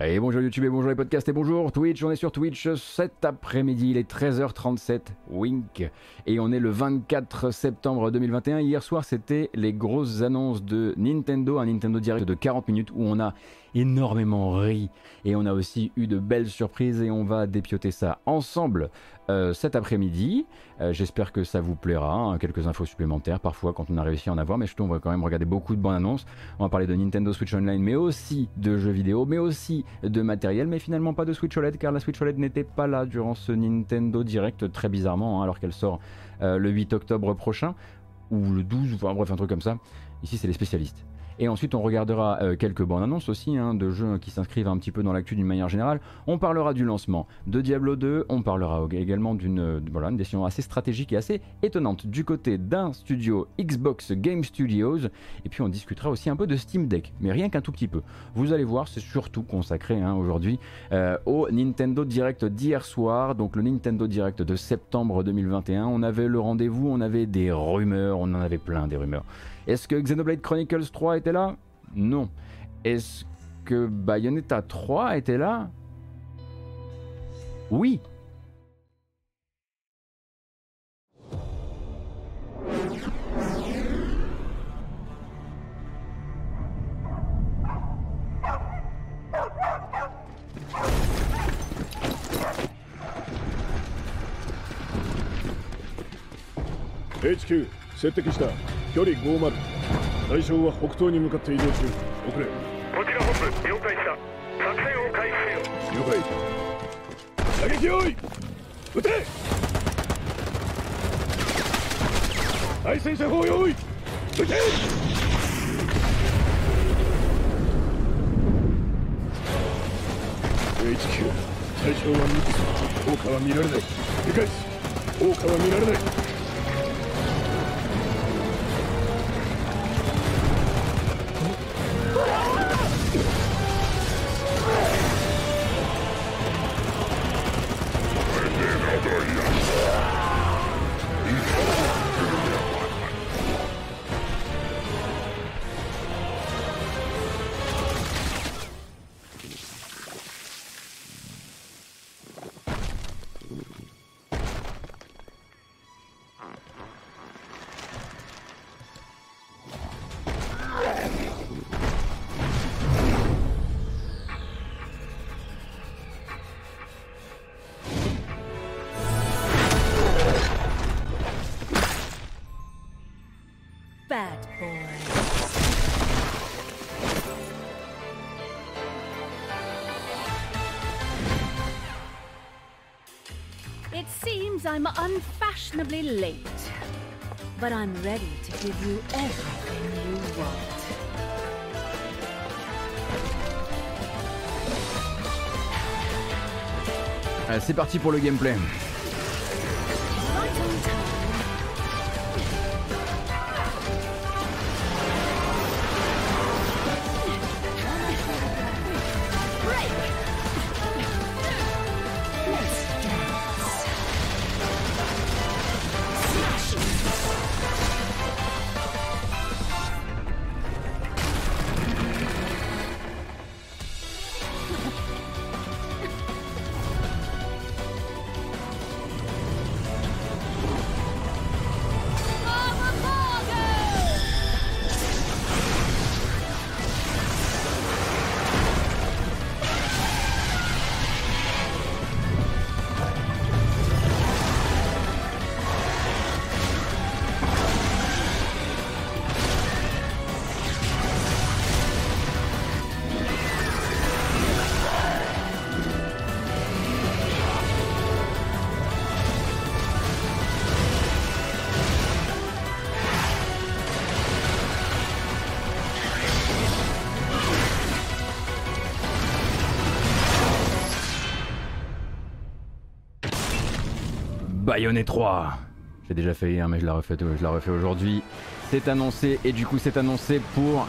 Et bonjour YouTube et bonjour les podcasts et bonjour Twitch, on est sur Twitch cet après-midi, il est 13h37, wink, et on est le 24 septembre 2021. Hier soir c'était les grosses annonces de Nintendo, un Nintendo Direct de 40 minutes où on a énormément ri et on a aussi eu de belles surprises et on va dépioter ça ensemble euh, cet après-midi. Euh, j'espère que ça vous plaira. Hein, quelques infos supplémentaires parfois quand on a réussi à en avoir, mais je on va quand même regarder beaucoup de bonnes annonces. On va parler de Nintendo Switch Online, mais aussi de jeux vidéo, mais aussi de matériel, mais finalement pas de Switch OLED car la Switch OLED n'était pas là durant ce Nintendo Direct très bizarrement, hein, alors qu'elle sort euh, le 8 octobre prochain ou le 12, enfin bref un truc comme ça. Ici c'est les spécialistes. Et ensuite, on regardera euh, quelques bandes annonces aussi hein, de jeux qui s'inscrivent un petit peu dans l'actu d'une manière générale. On parlera du lancement de Diablo 2. On parlera également d'une euh, voilà, une décision assez stratégique et assez étonnante du côté d'un studio Xbox Game Studios. Et puis, on discutera aussi un peu de Steam Deck, mais rien qu'un tout petit peu. Vous allez voir, c'est surtout consacré hein, aujourd'hui euh, au Nintendo Direct d'hier soir, donc le Nintendo Direct de septembre 2021. On avait le rendez-vous, on avait des rumeurs, on en avait plein des rumeurs. Est-ce que Xenoblade Chronicles 3 était là Non. Est-ce que Bayonetta 3 était là Oui. HQ 接敵した 距離50対象は北東に向かって移動中。遅れ。こちら本部了解した。作戦を開始せよ了解。射撃用意。撃て。対戦車砲用意。撃て。HQ 対象は3つ効果は見られない。理解し効果は見られない It seems I'm unfashionably late, but I'm ready to give you everything you want. Allez, C'est parti pour le gameplay. Bayonetta 3. J'ai déjà fait hier, mais je la refais, je la aujourd'hui. C'est annoncé et du coup c'est annoncé pour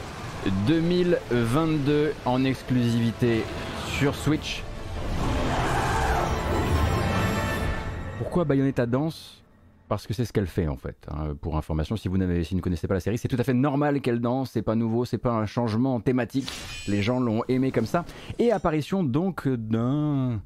2022 en exclusivité sur Switch. Pourquoi Bayonetta danse? Parce que c'est ce qu'elle fait en fait. hein. Pour information, si vous, si vous ne connaissez pas la série, c'est tout à fait normal qu'elle danse, c'est pas nouveau, c'est pas un changement thématique. Les gens l'ont aimé comme ça. Et apparition donc d'un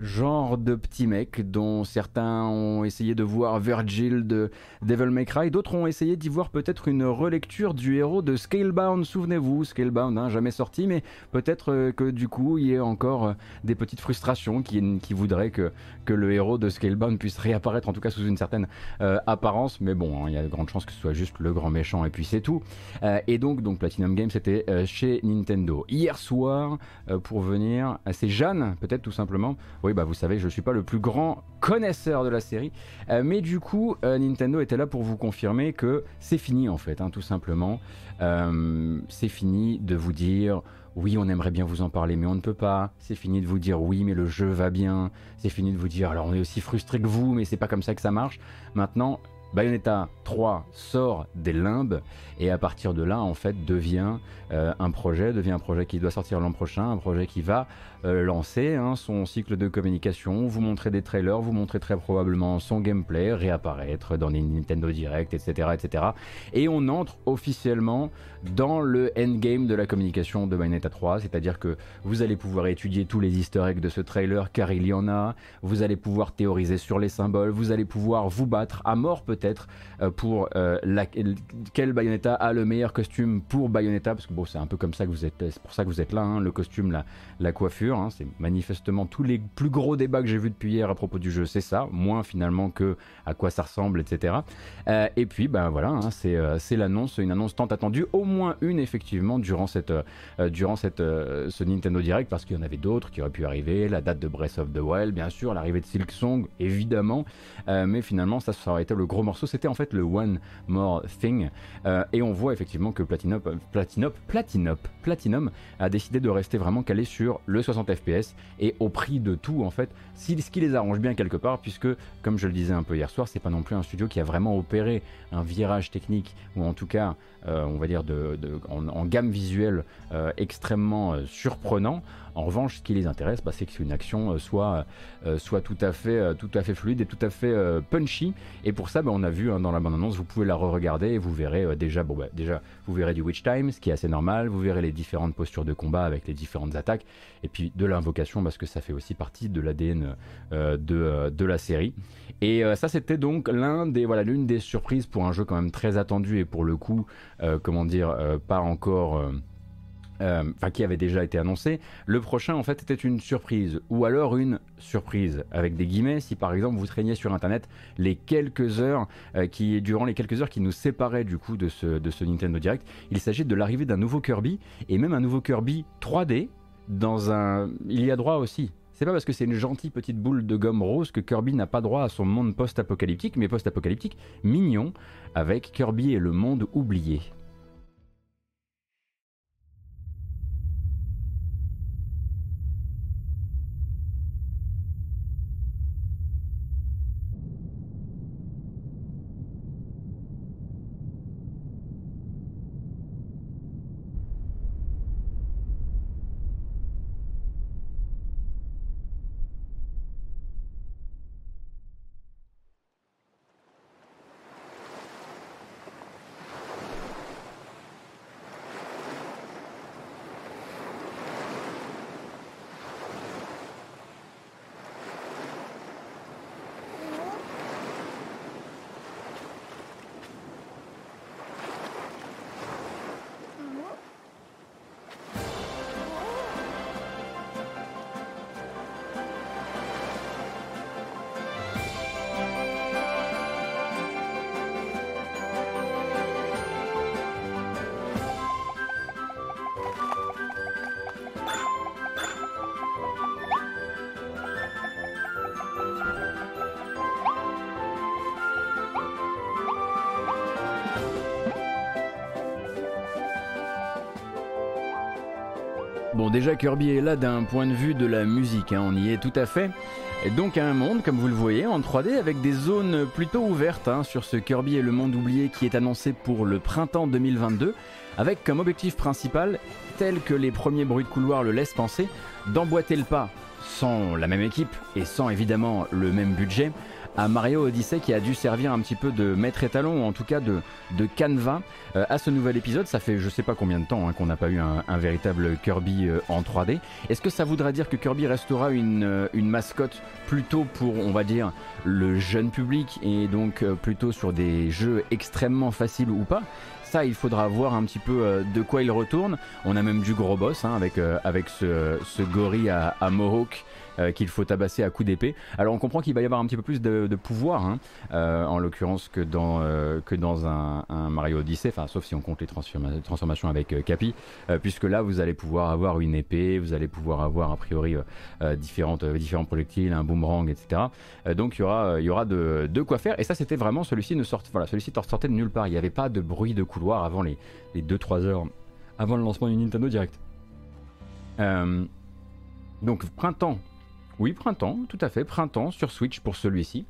genre de petit mec dont certains ont essayé de voir Virgil de Devil May Cry, d'autres ont essayé d'y voir peut-être une relecture du héros de Scalebound, souvenez-vous, Scalebound, hein, jamais sorti, mais peut-être euh, que du coup il y ait encore euh, des petites frustrations qui, voudraient que, le héros de Scalebound puisse réapparaître, en tout cas sous une certaine euh, apparence, mais bon, hein, il y a de grandes chances que ce soit juste le grand méchant et puis c'est tout. Et donc, donc Platinum Games c'était chez Nintendo. Hier soir, pour venir, c'est Jeanne, peut-être tout simplement, oui, bah vous savez, je suis pas le plus grand connaisseur de la série, Euh, mais du coup, euh, Nintendo était là pour vous confirmer que c'est fini en fait, hein, tout simplement. Euh, c'est fini de vous dire oui, on aimerait bien vous en parler, mais on ne peut pas. C'est fini de vous dire oui, mais le jeu va bien. C'est fini de vous dire alors on est aussi frustré que vous, mais c'est pas comme ça que ça marche. Maintenant, Bayonetta 3 sort des limbes et à partir de là, en fait, devient un projet, devient un projet qui doit sortir l'an prochain, un projet qui va euh, lancer hein, son cycle de communication, vous montrer des trailers, vous montrer très probablement son gameplay, réapparaître dans les Nintendo Direct, etc., etc. Et on entre officiellement dans le endgame de la communication de Bayonetta 3, c'est-à-dire que vous allez pouvoir étudier tous les easter eggs de ce trailer, car il y en a, vous allez pouvoir théoriser sur les symboles, vous allez pouvoir vous battre à mort peut-être euh, pour euh, la- quel Bayonetta a le meilleur costume pour Bayonetta, parce que bon, c'est un peu comme ça que vous êtes, pour ça que vous êtes là, hein, le costume, la coiffure, hein, c'est manifestement tous les plus gros débats que j'ai vus depuis hier à propos du jeu, c'est ça, moins finalement que à quoi ça ressemble, etc. Euh, et puis, ben voilà, hein, c'est euh, c'est l'annonce, une annonce tant attendue, au moins une effectivement durant cette, euh, ce Nintendo Direct, parce qu'il y en avait d'autres qui auraient pu arriver, la date de Breath of the Wild, bien sûr, l'arrivée de Silk Song, évidemment, mais finalement ça, ça aurait été le gros morceau, c'était en fait le One More Thing, et on voit effectivement que Platinum, Platinum, Platinum, Platinum a décidé de rester vraiment calé sur le 60 FPS et au prix de tout en fait, ce qui les arrange bien quelque part, puisque comme je le disais un peu hier soir, c'est pas non plus un studio qui a vraiment opéré un virage technique ou en tout cas, on va dire en, gamme visuelle euh, extrêmement euh, surprenant. En revanche, ce qui les intéresse, bah, c'est que une action euh, soit, euh, tout, à fait, euh, fluide et tout à fait euh, punchy. Et pour ça, bah, on a vu hein, dans la bande-annonce, vous pouvez la re-regarder et vous verrez euh, bah, déjà, vous verrez du Witch Time, ce qui est assez normal. Vous verrez les différentes postures de combat avec les différentes attaques. Et puis de l'invocation, parce que ça fait aussi partie de l'ADN euh, euh, de la série. Et euh, ça, c'était donc l'un des, voilà, l'une des surprises pour un jeu quand même très attendu et pour le coup, euh, comment dire, euh, pas encore. enfin qui avait déjà été annoncé. Le prochain en fait était une surprise ou alors une surprise avec des guillemets si par exemple vous traîniez sur internet les quelques heures qui durant les quelques heures qui nous séparaient du coup de ce, de ce Nintendo Direct, il s'agit de l'arrivée d'un nouveau Kirby et même un nouveau Kirby 3D dans un il y a droit aussi. C'est pas parce que c'est une gentille petite boule de gomme rose que Kirby n'a pas droit à son monde post-apocalyptique, mais post-apocalyptique mignon avec Kirby et le monde oublié. Bon, déjà Kirby est là d'un point de vue de la musique, hein, on y est tout à fait. Et donc un monde, comme vous le voyez, en 3D avec des zones plutôt ouvertes hein, sur ce Kirby et le monde oublié qui est annoncé pour le printemps 2022, avec comme objectif principal, tel que les premiers bruits de couloir le laissent penser, d'emboîter le pas sans la même équipe et sans évidemment le même budget à Mario Odyssey qui a dû servir un petit peu de maître étalon ou en tout cas de, de canevas euh, à ce nouvel épisode. Ça fait je sais pas combien de temps hein, qu'on n'a pas eu un, véritable Kirby euh, en 3D. Est-ce que ça voudra dire que Kirby restera une, euh, une mascotte plutôt pour, on va dire, le jeune public et donc plutôt sur des jeux extrêmement faciles ou pas? Ça, il faudra voir un petit peu de quoi il retourne. On a même du gros boss hein, avec, avec ce, ce gorille à, à Mohawk euh, qu'il faut tabasser à coups d'épée. Alors on comprend qu'il va y avoir un petit peu plus de, pouvoir, hein, euh, en l'occurrence que dans, euh, que dans un, Mario Odyssey, enfin sauf si on compte les transforma- transformations avec Capi, puisque là vous allez pouvoir avoir une épée, vous allez pouvoir avoir a priori différents projectiles, un boomerang, etc. Donc il y aura, y aura de, de quoi faire. Et ça c'était vraiment celui-ci ne sort, voilà, celui-ci sortait de nulle part. Il n'y avait pas de bruit de couloir avant les, les 2-3 heures avant le lancement du Nintendo Direct. Donc printemps, oui printemps, tout à fait, printemps sur Switch pour celui-ci.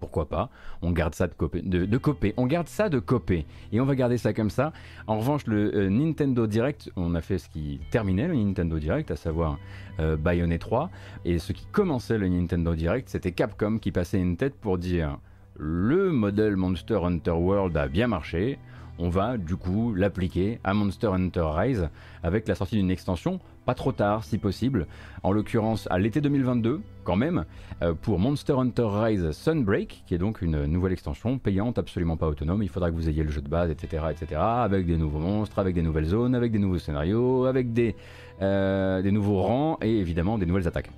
Pourquoi pas On garde ça de copé. On garde ça de copé. Et on va garder ça comme ça. En revanche, le euh, Nintendo Direct, on a fait ce qui terminait le Nintendo Direct, à savoir euh, Bayonetta 3. Et ce qui commençait le Nintendo Direct, c'était Capcom qui passait une tête pour dire le modèle Monster Hunter World a bien marché. On va du coup l'appliquer à Monster Hunter Rise avec la sortie d'une extension, pas trop tard si possible, en l'occurrence à l'été 2022 quand même, euh, pour Monster Hunter Rise Sunbreak, qui est donc une nouvelle extension payante, absolument pas autonome. Il faudra que vous ayez le jeu de base, etc., etc., avec des nouveaux monstres, avec des nouvelles zones, avec des nouveaux scénarios, avec des, euh, des nouveaux rangs et évidemment des nouvelles attaques.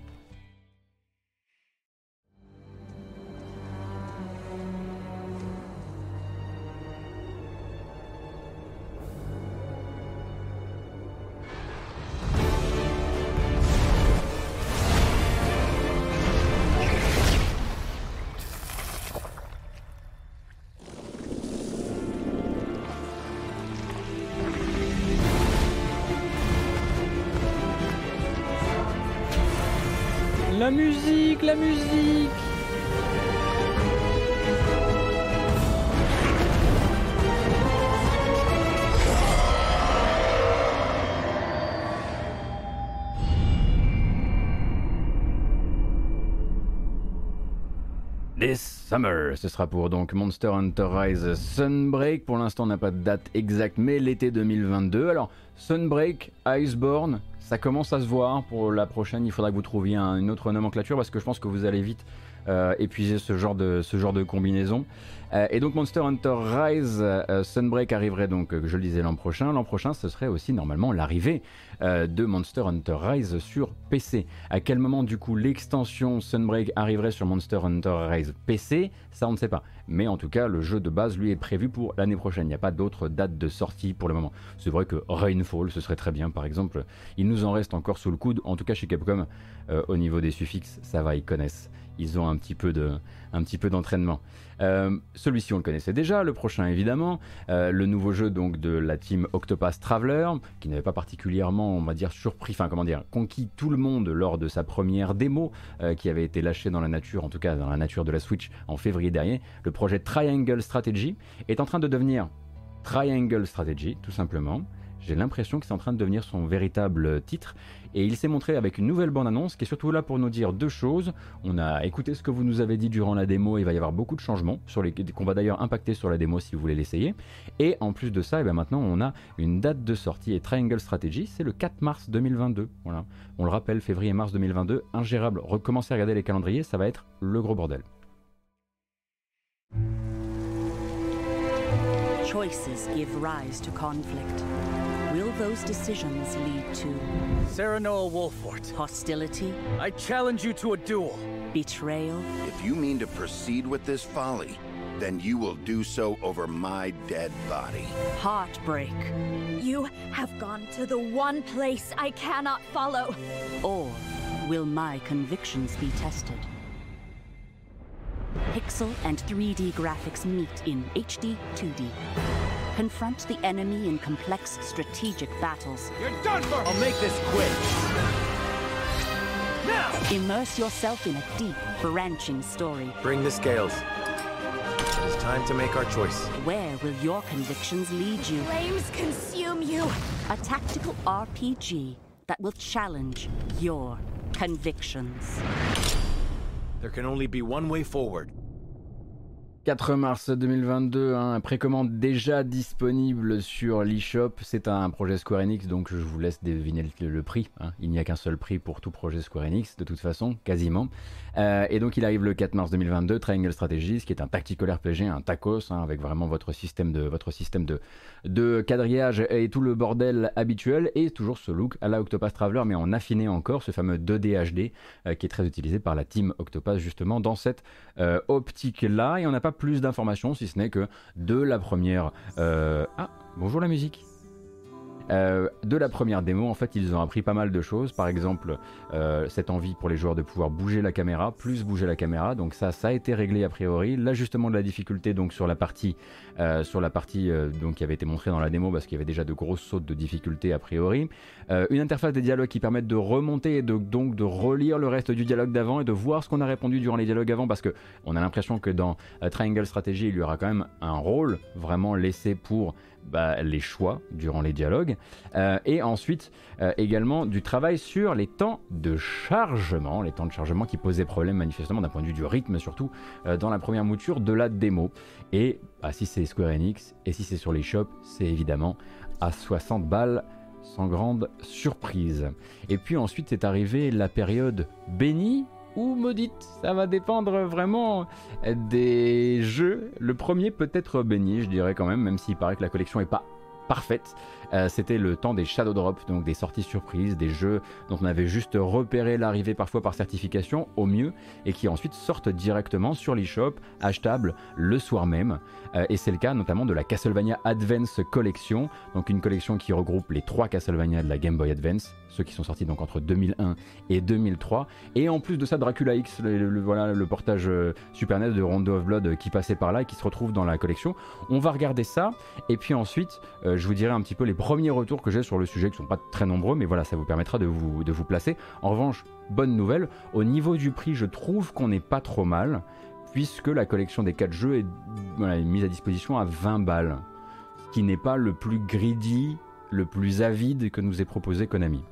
This Summer, ce sera pour donc Monster Hunter Rise Sunbreak. Pour l'instant, on n'a pas de date exacte, mais l'été 2022. Alors, Sunbreak, Iceborne, ça commence à se voir. Pour la prochaine, il faudra que vous trouviez un- une autre nomenclature parce que je pense que vous allez vite euh, épuiser ce genre de, combinaison. Euh, et donc Monster Hunter Rise euh, Sunbreak arriverait donc, je le disais, l'an prochain. L'an prochain, ce serait aussi normalement l'arrivée de Monster Hunter Rise sur PC. À quel moment du coup l'extension Sunbreak arriverait sur Monster Hunter Rise PC Ça on ne sait pas. Mais en tout cas, le jeu de base lui est prévu pour l'année prochaine. Il n'y a pas d'autre date de sortie pour le moment. C'est vrai que Rainfall, ce serait très bien par exemple. Il nous en reste encore sous le coude. En tout cas chez Capcom, au niveau des suffixes, ça va, ils connaissent. Ils ont un petit peu de, un petit peu d'entraînement. Euh, Celui-ci on le connaissait déjà, le prochain évidemment, Euh, le nouveau jeu donc de la team Octopath Traveler, qui n'avait pas particulièrement, on va dire, surpris, enfin comment dire, conquis tout le monde lors de sa première démo, euh, qui avait été lâchée dans la nature, en tout cas dans la nature de la Switch en février dernier. Le projet Triangle Strategy est en train de devenir Triangle Strategy, tout simplement. J'ai l'impression que c'est en train de devenir son véritable titre. Et il s'est montré avec une nouvelle bande-annonce qui est surtout là pour nous dire deux choses. On a écouté ce que vous nous avez dit durant la démo. Il va y avoir beaucoup de changements sur les qu'on va d'ailleurs impacter sur la démo si vous voulez l'essayer. Et en plus de ça, et bien maintenant on a une date de sortie et Triangle Strategy, c'est le 4 mars 2022. Voilà. On le rappelle, février-mars 2022, ingérable. Recommencez à regarder les calendriers, ça va être le gros bordel. Choices give rise to conflict. Will those decisions lead to Sarah Noah Wolfort, hostility, I challenge you to a duel. betrayal, If you mean to proceed with this folly, then you will do so over my dead body. heartbreak, You have gone to the one place I cannot follow. or will my convictions be tested? Pixel and 3D graphics meet in HD 2D. Confront the enemy in complex strategic battles. You're done for! I'll make this quick. Now! Immerse yourself in a deep, branching story. Bring the scales. It is time to make our choice. Where will your convictions lead you? Flames consume you. A tactical RPG that will challenge your convictions. There can only be one way forward. 4 mars 2022, un hein, précommande déjà disponible sur l'eShop. C'est un projet Square Enix, donc je vous laisse deviner le, prix. Hein. Il n'y a qu'un seul prix pour tout projet Square Enix, de toute façon, quasiment. Euh, et donc il arrive le 4 mars 2022, Triangle Strategies, qui est un tactical RPG, un tacos, hein, avec vraiment votre système de, votre système de, de quadrillage et tout le bordel habituel, et toujours ce look à la Octopath Traveler, mais en affiné encore, ce fameux 2D HD, euh, qui est très utilisé par la team Octopath justement dans cette euh, optique-là. Et on n'a pas plus d'informations, si ce n'est que de la première... Ah, bonjour la musique euh, de la première démo, en fait, ils ont appris pas mal de choses. Par exemple, euh, cette envie pour les joueurs de pouvoir bouger la caméra, plus bouger la caméra. Donc ça, ça a été réglé a priori. L'ajustement de la difficulté, donc sur la partie, euh, sur la partie donc qui avait été montrée dans la démo, parce qu'il y avait déjà de grosses sautes de difficulté a priori. une interface de dialogue qui permettent de remonter et de, donc de relire le reste du dialogue d'avant et de voir ce qu'on a répondu durant les dialogues avant, parce que on a l'impression que dans Triangle Strategy, il y aura quand même un rôle vraiment laissé pour bah, les choix durant les dialogues, euh, et ensuite euh, également du travail sur les temps de chargement, les temps de chargement qui posaient problème manifestement d'un point de vue du rythme surtout euh, dans la première mouture de la démo. Et bah, si c'est Square Enix et si c'est sur les shops, c'est évidemment à 60 balles sans grande surprise. Et puis ensuite est arrivée la période bénie ou maudite. Ça va dépendre vraiment des jeux. Le premier peut être béni, je dirais quand même, même s'il paraît que la collection est pas parfaite. Euh, c'était le temps des Shadow Drop, donc des sorties surprises, des jeux dont on avait juste repéré l'arrivée parfois par certification au mieux, et qui ensuite sortent directement sur l'eShop, achetables le soir même. Euh, et c'est le cas notamment de la Castlevania Advance Collection, donc une collection qui regroupe les trois Castlevania de la Game Boy Advance, ceux qui sont sortis donc entre 2001 et 2003. Et en plus de ça, Dracula X, le, voilà, le portage euh, Super NES de Rondo of Blood qui passait par là et qui se retrouve dans la collection. On va regarder ça, et puis ensuite, je vous dirai un petit peu les premiers retours que j'ai sur le sujet, qui sont pas très nombreux, mais voilà, ça vous permettra de vous, de vous placer. En revanche, bonne nouvelle, au niveau du prix, je trouve qu'on n'est pas trop mal, puisque la collection des 4 jeux est, mise à disposition à 20 balles, ce qui n'est pas le plus greedy, le plus avide que nous ait proposé Konami.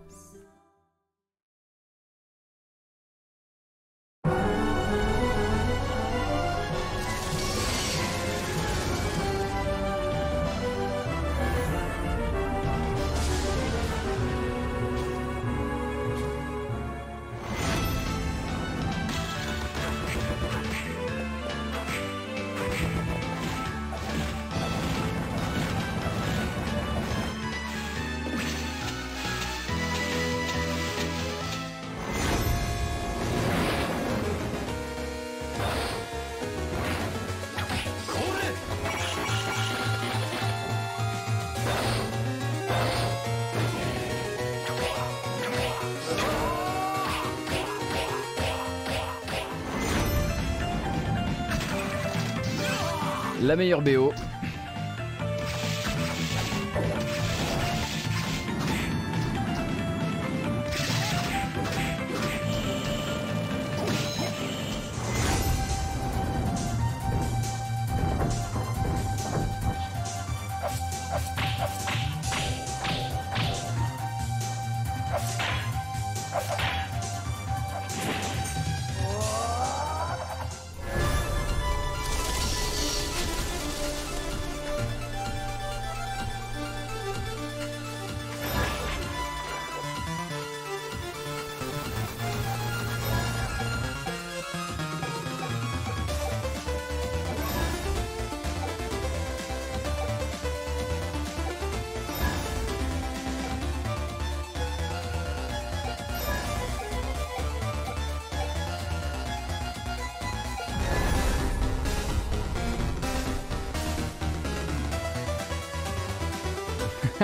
La meilleure BO.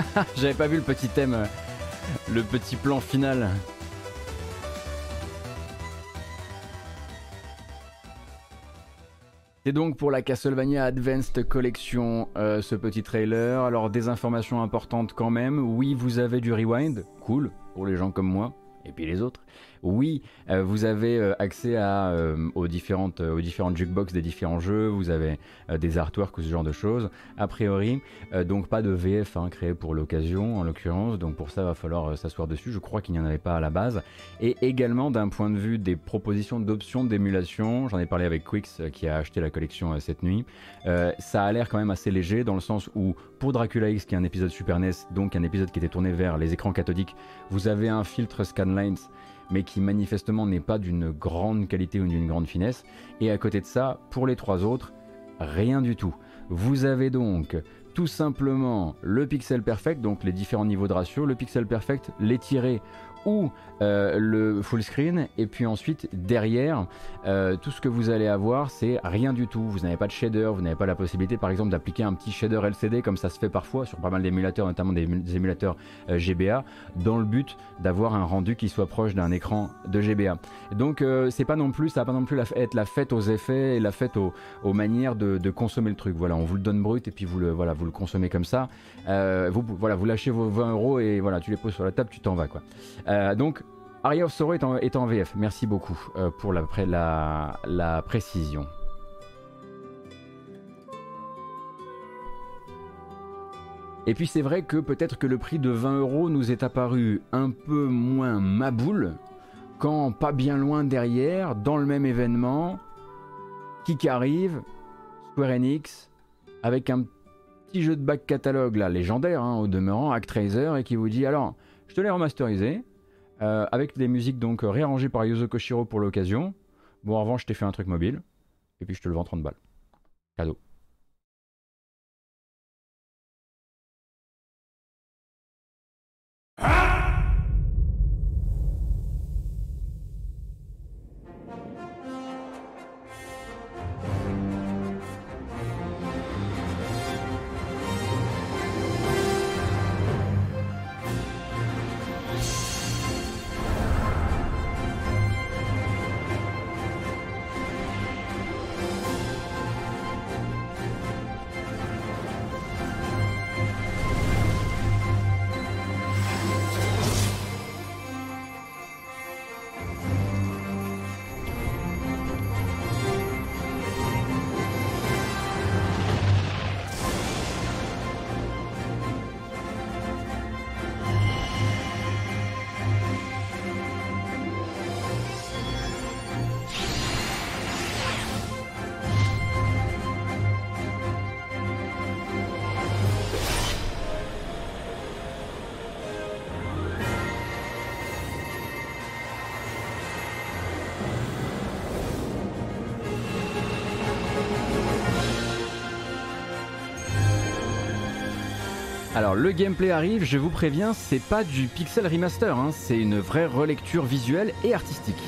J'avais pas vu le petit thème, euh, le petit plan final. C'est donc pour la Castlevania Advanced Collection euh, ce petit trailer. Alors des informations importantes quand même. Oui, vous avez du rewind, cool pour les gens comme moi. et puis les autres. Oui, euh, vous avez euh, accès euh, aux, différentes, jukebox des différents jeux, vous avez des artworks ou ce genre de choses, a priori. donc pas de VF hein, créé pour l'occasion, en l'occurrence. Donc pour ça, va falloir s'asseoir dessus. Je crois qu'il n'y en avait pas à la base. Et également d'un point de vue des propositions d'options d'émulation, j'en ai parlé avec Quix qui a acheté la collection cette nuit. ça a l'air quand même assez léger dans le sens où pour Dracula X, qui est un épisode Super NES, donc un épisode qui était tourné vers les écrans cathodiques, vous avez un filtre Scanlines mais qui manifestement n'est pas d'une grande qualité ou d'une grande finesse. Et à côté de ça, pour les trois autres, rien du tout. Vous avez donc tout simplement le pixel perfect, donc les différents niveaux de ratio, le pixel perfect, les ou euh, le full screen. Et puis ensuite derrière euh, tout ce que vous allez avoir c'est rien du tout. Vous n'avez pas de shader vous n'avez pas la possibilité par exemple d'appliquer un petit shader LCD comme ça se fait parfois sur pas mal d'émulateurs notamment des, émulateurs euh, GBA dans le but d'avoir un rendu qui soit proche d'un écran de GBA donc c'est pas non plus ça va pas non plus être la fête aux effets et la fête aux, manières de, consommer le truc. Voilà on vous le donne brut et puis vous le voilà vous le consommez comme ça. Vous voilà vous lâchez vos 20 euros et voilà tu les poses sur la table tu t'en vas quoi euh, donc, Aria of Sorrow est en, VF. Merci beaucoup euh, pour la, la, précision. Et puis c'est vrai que peut-être que le prix de 20 euros nous est apparu un peu moins maboule quand pas bien loin derrière, dans le même événement, qui arrive, Square Enix, avec un petit jeu de back catalogue là, légendaire hein, au demeurant, Actraiser, et qui vous dit alors, je te l'ai remasterisé, euh, avec des musiques donc réarrangées par Yuzo Koshiro pour l'occasion. Bon, en revanche, je t'ai fait un truc mobile, et puis je te le vends 30 balles. Cadeau. Alors le gameplay arrive, je vous préviens, c'est pas du pixel remaster, hein, c'est une vraie relecture visuelle et artistique.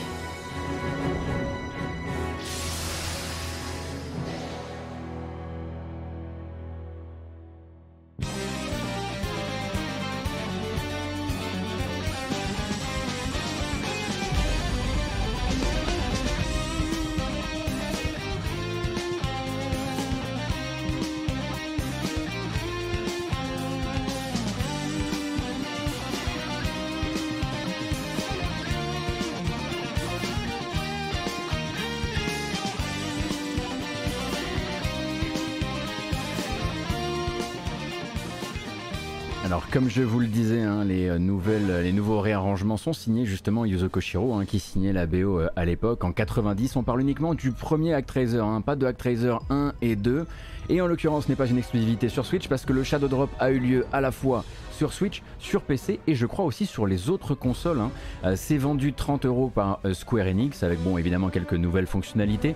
Je vous le disais, hein, les, euh, nouvelles, les nouveaux réarrangements sont signés justement Yuzo Koshiro, hein, qui signait la BO euh, à l'époque. En 90, on parle uniquement du premier Actraiser, hein, pas de Actraiser 1 et 2. Et en l'occurrence, ce n'est pas une exclusivité sur Switch parce que le Shadow Drop a eu lieu à la fois sur Switch, sur PC et je crois aussi sur les autres consoles. Euh, c'est vendu 30 euros par Square Enix avec bon évidemment quelques nouvelles fonctionnalités.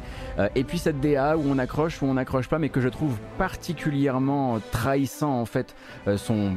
et puis cette DA où on accroche ou on n'accroche pas mais que je trouve particulièrement trahissant en fait son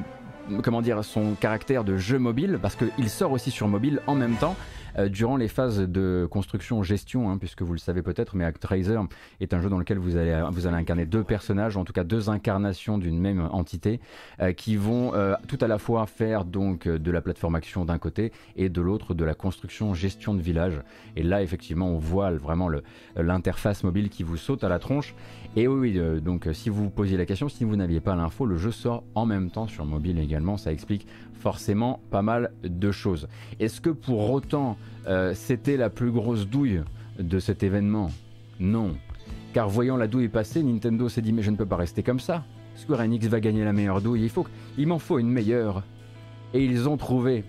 comment dire, son caractère de jeu mobile, parce qu'il sort aussi sur mobile en même temps. euh, durant les phases de construction-gestion, hein, puisque vous le savez peut-être, mais Actraiser est un jeu dans lequel vous allez, vous incarner deux personnages, en tout cas deux incarnations d'une même entité, euh, qui vont euh, tout à la fois faire donc de la plateforme action d'un côté et de l'autre de la construction-gestion de village. Et là, effectivement, on voit vraiment l'interface mobile qui vous saute à la tronche. Et oui, donc si vous vous posiez la question, si vous n'aviez pas l'info, le jeu sort en même temps sur mobile également, ça explique forcément pas mal de choses. Est-ce que pour autant euh, c'était la plus grosse douille de cet événement? Non. Car voyant la douille passer, Nintendo s'est dit mais je ne peux pas rester comme ça. Square Enix va gagner la meilleure douille, il, faut, il m'en faut une meilleure. Et ils ont trouvé.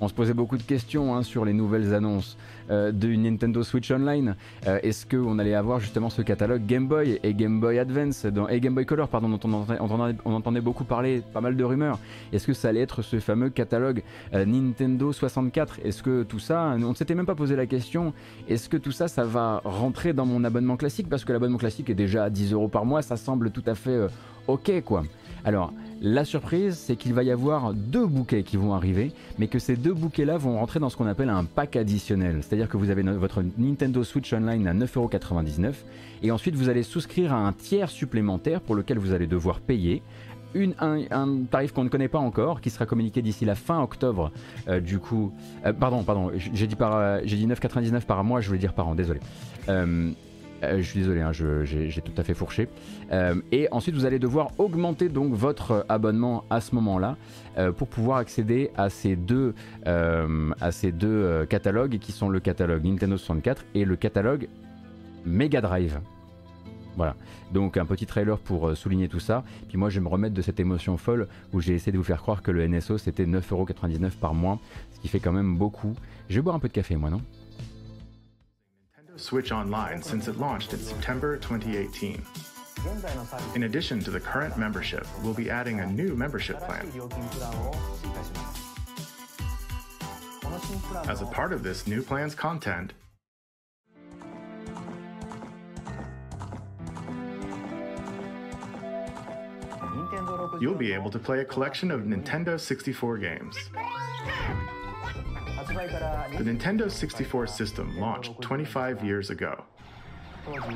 On se posait beaucoup de questions hein, sur les nouvelles annonces. Euh, Nintendo Switch Online. Euh, est-ce qu'on allait avoir justement ce catalogue Game Boy et Game Boy Advance et Game Boy Color, pardon, dont on entendait, beaucoup parler, pas mal de rumeurs. Est-ce que ça allait être ce fameux catalogue euh, Nintendo 64 Est-ce que tout ça, on ne s'était même pas posé la question, est-ce que tout ça, ça va rentrer dans mon abonnement classique? Parce que l'abonnement classique est déjà à 10 euros par mois, ça semble tout à fait ok quoi. Alors, la surprise, c'est qu'il va y avoir deux bouquets qui vont arriver, mais que ces deux bouquets-là vont rentrer dans ce qu'on appelle un pack additionnel. C'est-à-dire que vous avez votre Nintendo Switch Online à 9,99€ et ensuite vous allez souscrire à un tiers supplémentaire pour lequel vous allez devoir payer. Un, tarif qu'on ne connaît pas encore, qui sera communiqué d'ici la fin octobre. Euh, du coup, euh, pardon, pardon, j'ai dit par, euh, j'ai dit 9,99 par mois, je voulais dire par an, désolé. Euh, je suis désolé, hein, j'ai tout à fait fourché. Euh, et ensuite, vous allez devoir augmenter donc votre abonnement à ce moment-là euh, pour pouvoir accéder à ces deux, à ces deux catalogues qui sont le catalogue Nintendo 64 et le catalogue Mega Drive. Voilà, donc un petit trailer pour souligner tout ça. Puis moi, je vais me remettre de cette émotion folle où j'ai essayé de vous faire croire que le NSO c'était 9,99€ par mois, ce qui fait quand même beaucoup. Je vais boire un peu de café, moi, non? Switch Online since it launched in September 2018. In addition to the current membership, we'll be adding a new membership plan. As a part of this new plan's content, you'll be able to play a collection of Nintendo 64 games. The Nintendo 64 system launched 25 years ago.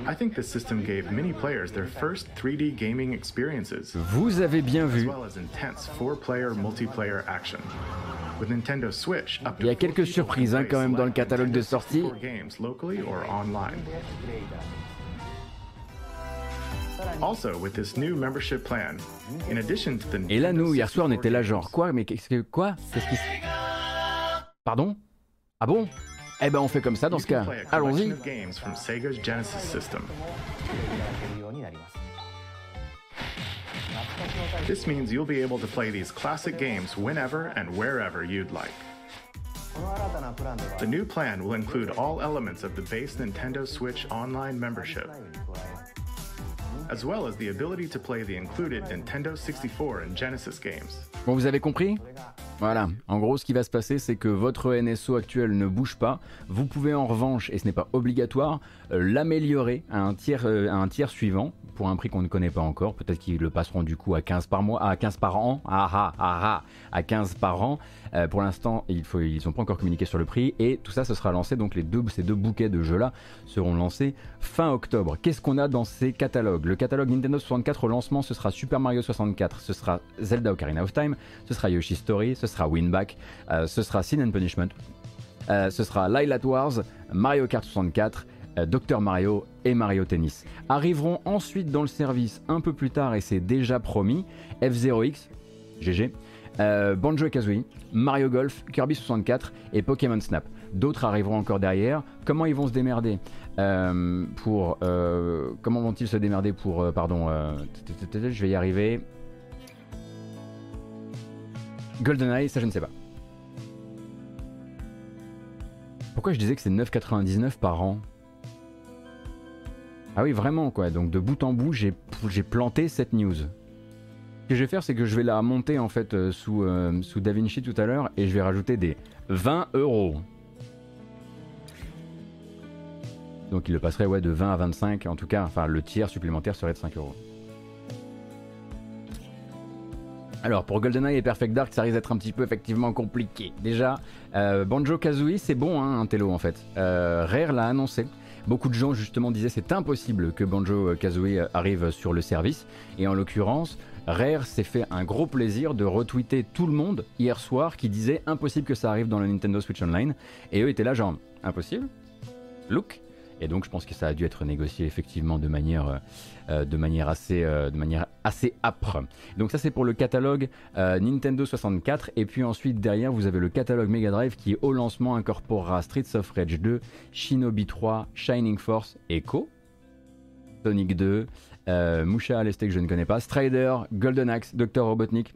I think this system gave many players their first 3D gaming experiences. Vous avez bien vu. As well as intense four-player multiplayer action. With Nintendo Switch, up to Il y a quelques surprises hein, quand même dans le catalogue de sortie. Games locally or online. Also, with this new membership plan, in addition to the Et là, nous, hier soir, on était là genre quoi? Mais qu'est-ce que quoi? Qu'est-ce qui Pardon Ah bon Eh ben on fait comme ça dans ce cas. Allons-y. This means you'll be able to play these classic games whenever and wherever you'd like. The new plan will include all elements of the base Nintendo Switch online membership, as well as the ability to play the included Nintendo 64 and Genesis games. Bon, vous avez compris? Voilà, en gros ce qui va se passer c'est que votre NSO actuel ne bouge pas, vous pouvez en revanche, et ce n'est pas obligatoire, euh, l'améliorer à, un tiers, euh, à un tiers suivant, pour un prix qu'on ne connaît pas encore, peut-être qu'ils le passeront du coup à 15 par mois, à 15 par an, ah ah ah ah, à 15 par an, euh, pour l'instant ils n'ont pas encore communiqué sur le prix, et tout ça ce sera lancé, donc les deux, ces deux bouquets de jeux là seront lancés fin octobre. Qu'est-ce qu'on a dans ces catalogues? Catalogue Nintendo 64 au lancement ce sera Super Mario 64, ce sera Zelda Ocarina of Time, ce sera Yoshi Story, ce sera Winback, euh, ce sera Sin and Punishment, euh, ce sera Light Wars, Mario Kart 64, euh, Dr Mario et Mario Tennis. Arriveront ensuite dans le service un peu plus tard, et c'est déjà promis, F0X, GG, Banjo Kazooie, Mario Golf, Kirby 64 et Pokémon Snap. D'autres arriveront encore derrière. Comment ils vont se démerder? Pour comment vont-ils se démerder pour pardon je vais y arriver GoldenEye, ça je ne sais pas. Pourquoi je disais que c'est 9,99 par an? Ah oui, vraiment quoi. Donc de bout en bout, j'ai planté cette news. Ce que je vais faire, c'est que je vais la monter en fait euh, sous, euh, sous DaVinci tout à l'heure et je vais rajouter des 20 euros. Donc il le passerait ouais, de 20 à 25, en tout cas, enfin le tiers supplémentaire serait de 5 euros. Alors pour GoldenEye et Perfect Dark, ça risque d'être un petit peu effectivement compliqué. Déjà, euh, Banjo Kazooie, c'est bon, hein, un télo en fait. Euh, Rare l'a annoncé. Beaucoup de gens justement disaient c'est impossible que Banjo Kazooie arrive sur le service. Et en l'occurrence, Rare s'est fait un gros plaisir de retweeter tout le monde hier soir qui disait impossible que ça arrive dans le Nintendo Switch Online. Et eux étaient là genre impossible? Look et donc je pense que ça a dû être négocié effectivement de manière, euh, de manière, assez, euh, de manière assez âpre. Donc ça c'est pour le catalogue euh, Nintendo 64. Et puis ensuite derrière vous avez le catalogue Mega Drive qui au lancement incorporera Streets of Rage 2, Shinobi 3, Shining Force, Echo, Sonic 2, Musha Aleste que je ne connais pas, Strider, Golden Axe, Dr. Robotnik,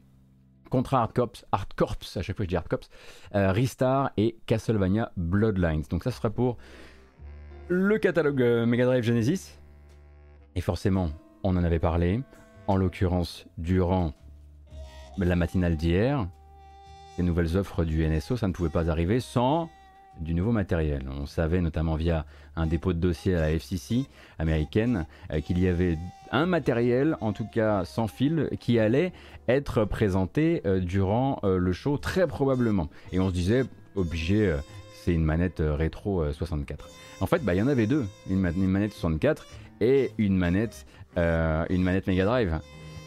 Contra Hard Corps, Hard Corps, à chaque fois je dis Hard Corps, et Castlevania Bloodlines. Donc ça sera pour le catalogue euh, Mega Drive Genesis. Et forcément, on en avait parlé, en l'occurrence durant la matinale d'hier, les nouvelles offres du NSO, ça ne pouvait pas arriver sans du nouveau matériel. On savait notamment via un dépôt de dossier à la FCC américaine euh, qu'il y avait un matériel, en tout cas sans fil, qui allait être présenté euh, durant le show très probablement. Et on se disait, obligé, c'est une manette rétro 64. En fait, bah, il y en avait deux, une, manette 64 et une manette, euh, une manette Mega Drive.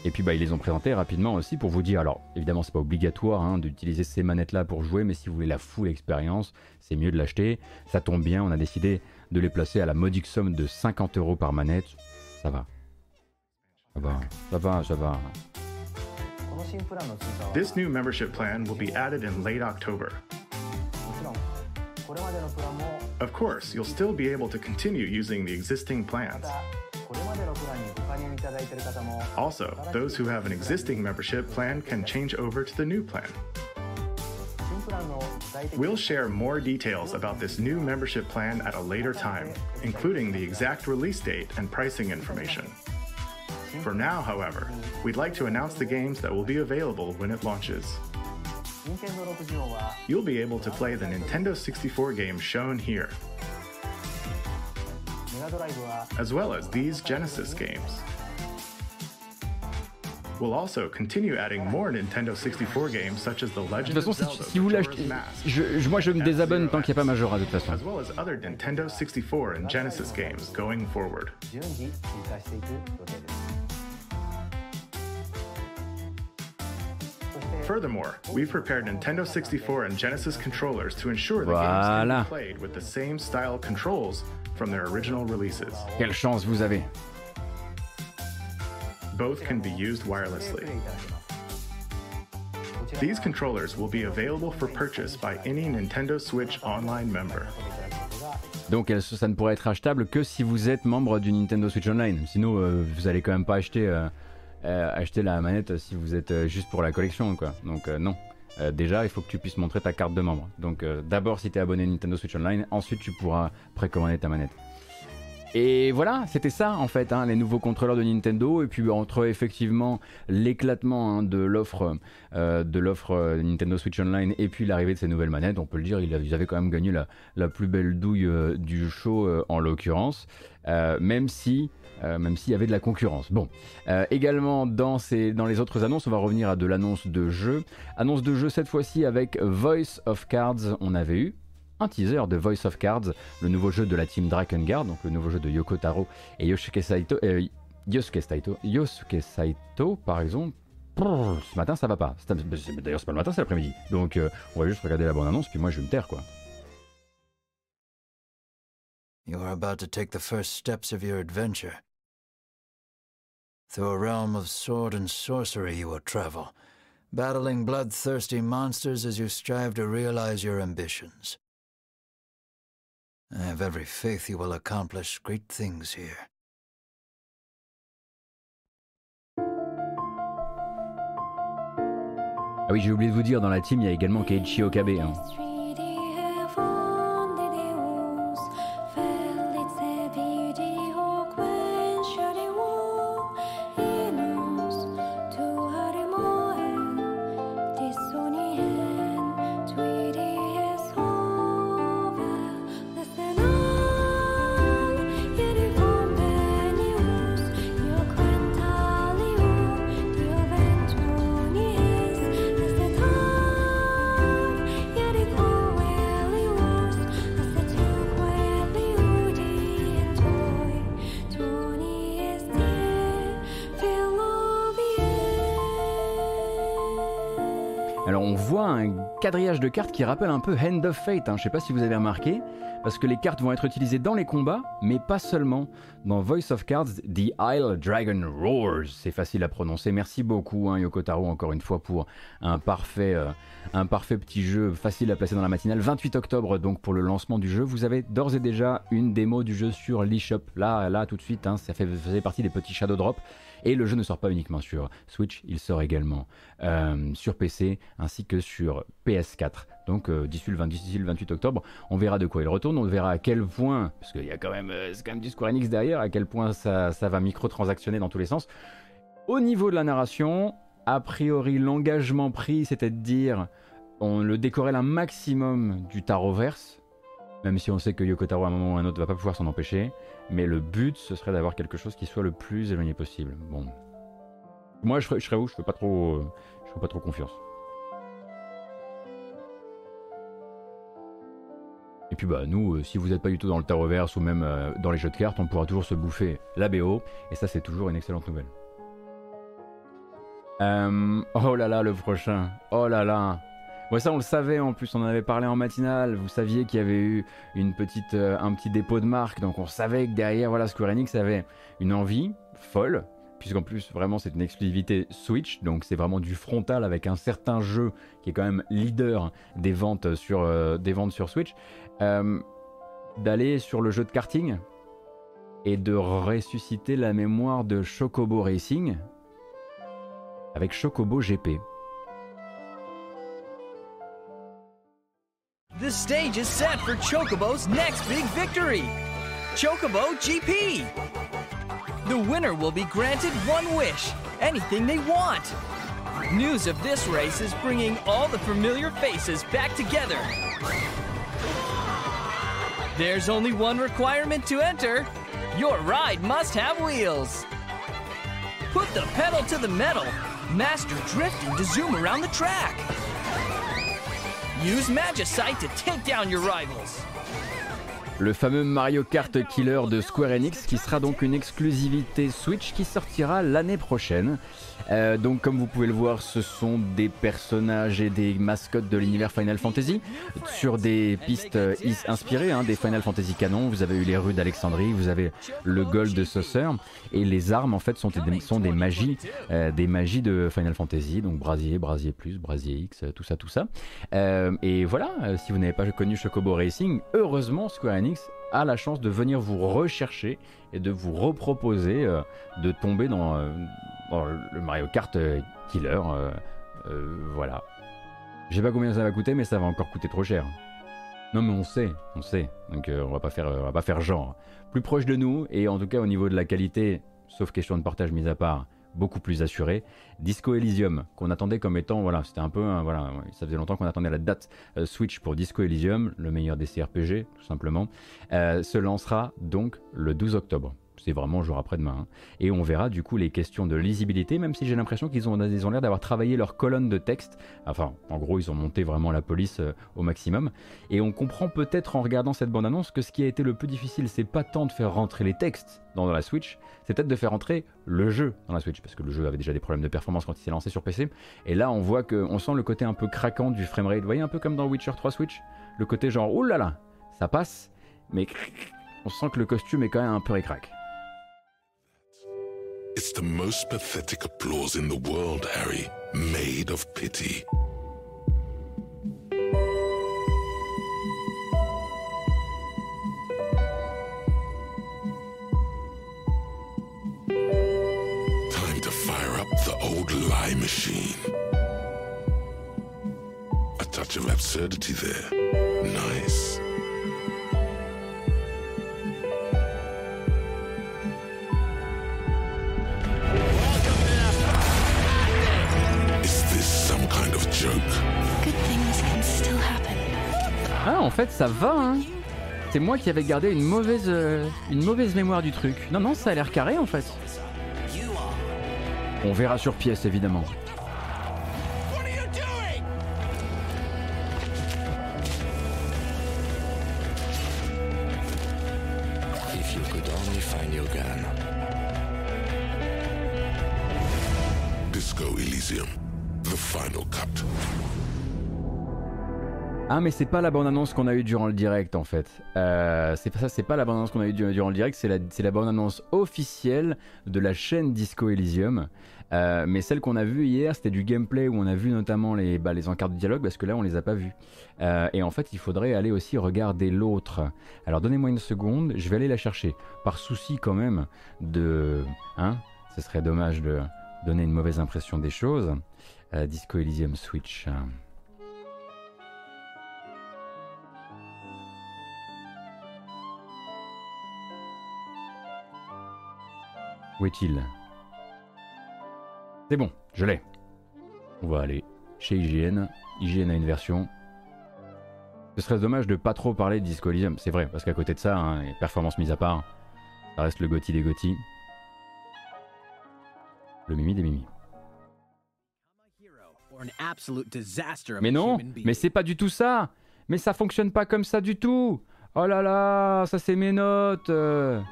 Et puis bah, ils les ont présentés rapidement aussi pour vous dire, alors évidemment c'est pas obligatoire hein, d'utiliser ces manettes là pour jouer, mais si vous voulez la full expérience, c'est mieux de l'acheter. Ça tombe bien, on a décidé de les placer à la modique somme de 50 euros par manette. Ça va. Ça va, ça va, ça va? This new membership plan will be added in late October. Of course, you'll still be able to continue using the existing plans. Also, those who have an existing membership plan can change over to the new plan. We'll share more details about this new membership plan at a later time, including the exact release date and pricing information. For now, however, we'd like to announce the games that will be available when it launches. You'll be able to play the Nintendo 64 games shown here, as well as these Genesis games. We'll also continue adding more Nintendo 64 games such as The Legend de toute façon, si, si vous l'achetez, je, moi je me désabonne tant qu'il n'y a pas Majora de toute façon. As well as other Nintendo 64 and Genesis games going forward. Furthermore, we've prepared Nintendo 64 and Genesis controllers to ensure the voilà. games can be played with the same style controls from their original releases. Quelle chance vous avez. Both can be used wirelessly. These controllers will be available for purchase by any Nintendo Switch Online member. Donc ça ne pourrait être achetable que si vous êtes membre du Nintendo Switch Online. Sinon, euh, vous allez quand même pas acheter euh, euh, acheter la manette si vous êtes euh, juste pour la collection, quoi. Donc euh, non. déjà, il faut que tu puisses montrer ta carte de membre. Donc d'abord, si tu es abonné Nintendo Switch Online, ensuite tu pourras précommander ta manette. Et voilà, c'était ça en fait, hein, les nouveaux contrôleurs de Nintendo. Et puis entre effectivement l'éclatement hein, de l'offre de l'offre Nintendo Switch Online et puis l'arrivée de ces nouvelles manettes, on peut le dire, ils avaient quand même gagné la, la plus belle douille du show en l'occurrence. même si euh, même s'il y avait de la concurrence. Bon, euh, également dans, ces, dans les autres annonces, on va revenir à de l'annonce de jeu. Annonce de jeu cette fois-ci avec Voice of Cards, on avait eu un teaser de Voice of Cards, le nouveau jeu de la team Drakengard, donc le nouveau jeu de Yoko Taro et Yosuke Saito, euh, Yosuke Saito, par exemple. ce matin ça va pas. D'ailleurs c'est pas le matin, c'est l'après-midi. Donc on va juste regarder la bonne annonce, puis moi je vais me taire quoi. You are about to take the first steps of your adventure. Through a realm of sword and sorcery you will travel, battling bloodthirsty monsters as you strive to realize your ambitions. I have every faith you will accomplish great things here. Ah oui, j'ai oublié de vous dire, dans la team, il y a également Keiichi Okabe. Hein. Quadrillage de cartes qui rappelle un peu Hand of Fate. Hein. Je sais pas si vous avez remarqué, parce que les cartes vont être utilisées dans les combats, mais pas seulement. Dans Voice of Cards, The Isle Dragon Roars. C'est facile à prononcer. Merci beaucoup, hein, Yoko Taro, encore une fois, pour un parfait, euh, petit jeu facile à placer dans la matinale. 28 octobre, donc, pour le lancement du jeu. Vous avez d'ores et déjà une démo du jeu sur l'eShop. Là, là, tout de suite, hein, ça faisait partie des petits Shadow Drop. Et le jeu ne sort pas uniquement sur Switch, il sort également euh, sur PC ainsi que sur PS4. Donc euh, d'ici le, 28 octobre, on verra de quoi il retourne, on verra à quel point, parce qu'il y a quand même, euh, c'est quand même du Square Enix derrière, à quel point ça, ça va microtransactionner dans tous les sens. Au niveau de la narration, a priori l'engagement pris, c'était de dire on le décorelle un maximum du Taroverse, même si on sait que Yoko Taro à un moment ou à un autre va pas pouvoir s'en empêcher. Mais le but, ce serait d'avoir quelque chose qui soit le plus éloigné possible. Bon. Moi, je, serais où? Je fais pas trop, je fais pas trop confiance. Et puis bah nous, euh, si vous n'êtes pas du tout dans le Taroverse ou même euh, dans les jeux de cartes, on pourra toujours se bouffer la BO, et ça c'est toujours une excellente nouvelle. Euh, oh là là, le prochain. Oh là là. Ouais, ça on le savait en plus, on en avait parlé en matinale. Vous saviez qu'il y avait eu un petit dépôt de marque, donc on savait que derrière, voilà, Square Enix avait une envie folle, puisqu'en plus vraiment c'est une exclusivité Switch, donc c'est vraiment du frontal avec un certain jeu qui est quand même leader des ventes sur Switch, euh, d'aller sur le jeu de karting et de ressusciter la mémoire de Chocobo Racing avec Chocobo GP. The stage is set for Chocobo's next big victory Chocobo GP! The winner will be granted one wish, anything they want. News of this race is bringing all the familiar faces back together. There's only one requirement to enter your ride must have wheels. Put the pedal to the metal, master drifting to zoom around the track. Use Magicite to take down your rivals. Le fameux Mario Kart Killer de Square Enix qui sera donc une exclusivité Switch qui sortira l'année prochaine. Euh, donc comme vous pouvez le voir, ce sont des personnages et des mascottes de l'univers Final Fantasy sur des pistes euh, inspirées hein, des Final Fantasy canon. Vous avez eu les rues d'Alexandrie, vous avez le Gold de Saucer et les armes en fait sont des, sont des magies, euh, des magies de Final Fantasy, donc brasier, brasier plus, brasier X, tout ça, tout ça. et voilà, si vous n'avez pas connu Chocobo Racing, heureusement Square Enix a la chance de venir vous rechercher et de vous reproposer de tomber dans, le Mario Kart euh, Killer, euh, euh, voilà. Je sais pas combien ça va coûter, mais ça va encore coûter trop cher. Non mais on sait, on sait. Donc on va pas faire, on va pas faire genre. Plus proche de nous et en tout cas au niveau de la qualité, sauf question de partage mise à part, beaucoup plus assuré. Disco Elysium, qu'on attendait comme étant, voilà, c'était un peu, voilà, ça faisait longtemps qu'on attendait la date Switch pour Disco Elysium, le meilleur des CRPG, tout simplement, se lancera donc le 12 octobre c'est vraiment jour après-demain. Hein. Et on verra du coup les questions de lisibilité, même si j'ai l'impression qu'ils ont, ont l'air d'avoir travaillé leur colonne de texte. Enfin, en gros, ils ont monté vraiment la police euh, au maximum. Et on comprend peut-être en regardant cette bande-annonce que ce qui a été le plus difficile, c'est pas tant de faire rentrer les textes dans la Switch, c'est peut-être de faire rentrer le jeu dans la Switch, parce que le jeu avait déjà des problèmes de performance quand il s'est lancé sur PC. Et là, on voit que, on sent le côté un peu craquant du framerate. Vous voyez, un peu comme dans Witcher 3 Switch, le côté genre, oulala, ça passe, mais on sent que le costume est quand même un peu récrac. It's the most pathetic applause in the world, Harry, made of pity. Time to fire up the old lie machine. A touch of absurdity there. Nice. Ah, en fait, ça va, hein. C'est moi qui avais gardé une mauvaise, euh, une mauvaise mémoire du truc. Non, non, ça a l'air carré, en fait. On verra sur pièce, évidemment. Ah mais c'est pas la bande annonce qu'on a eue durant le direct en fait. Euh, c'est pas ça, c'est pas la bande annonce qu'on a eue du- durant le direct, c'est la, la bande annonce officielle de la chaîne Disco Elysium. Euh, mais celle qu'on a vue hier, c'était du gameplay où on a vu notamment les, bah, les encarts de dialogue parce que là on les a pas vus. Euh, et en fait il faudrait aller aussi regarder l'autre. Alors donnez-moi une seconde, je vais aller la chercher. Par souci quand même de... Hein Ce serait dommage de donner une mauvaise impression des choses. Disco Elysium Switch. Où est-il? C'est bon, je l'ai. On va aller chez IGN. IGN a une version. Ce serait dommage de pas trop parler de Disco Elysium, c'est vrai, parce qu'à côté de ça, hein, les performances mises à part, ça reste le Gotti des Gotti. Le Mimi des Mimi. Mais non, mais c'est pas du tout ça. Mais ça fonctionne pas comme ça du tout. Oh là là, ça c'est mes notes. euh.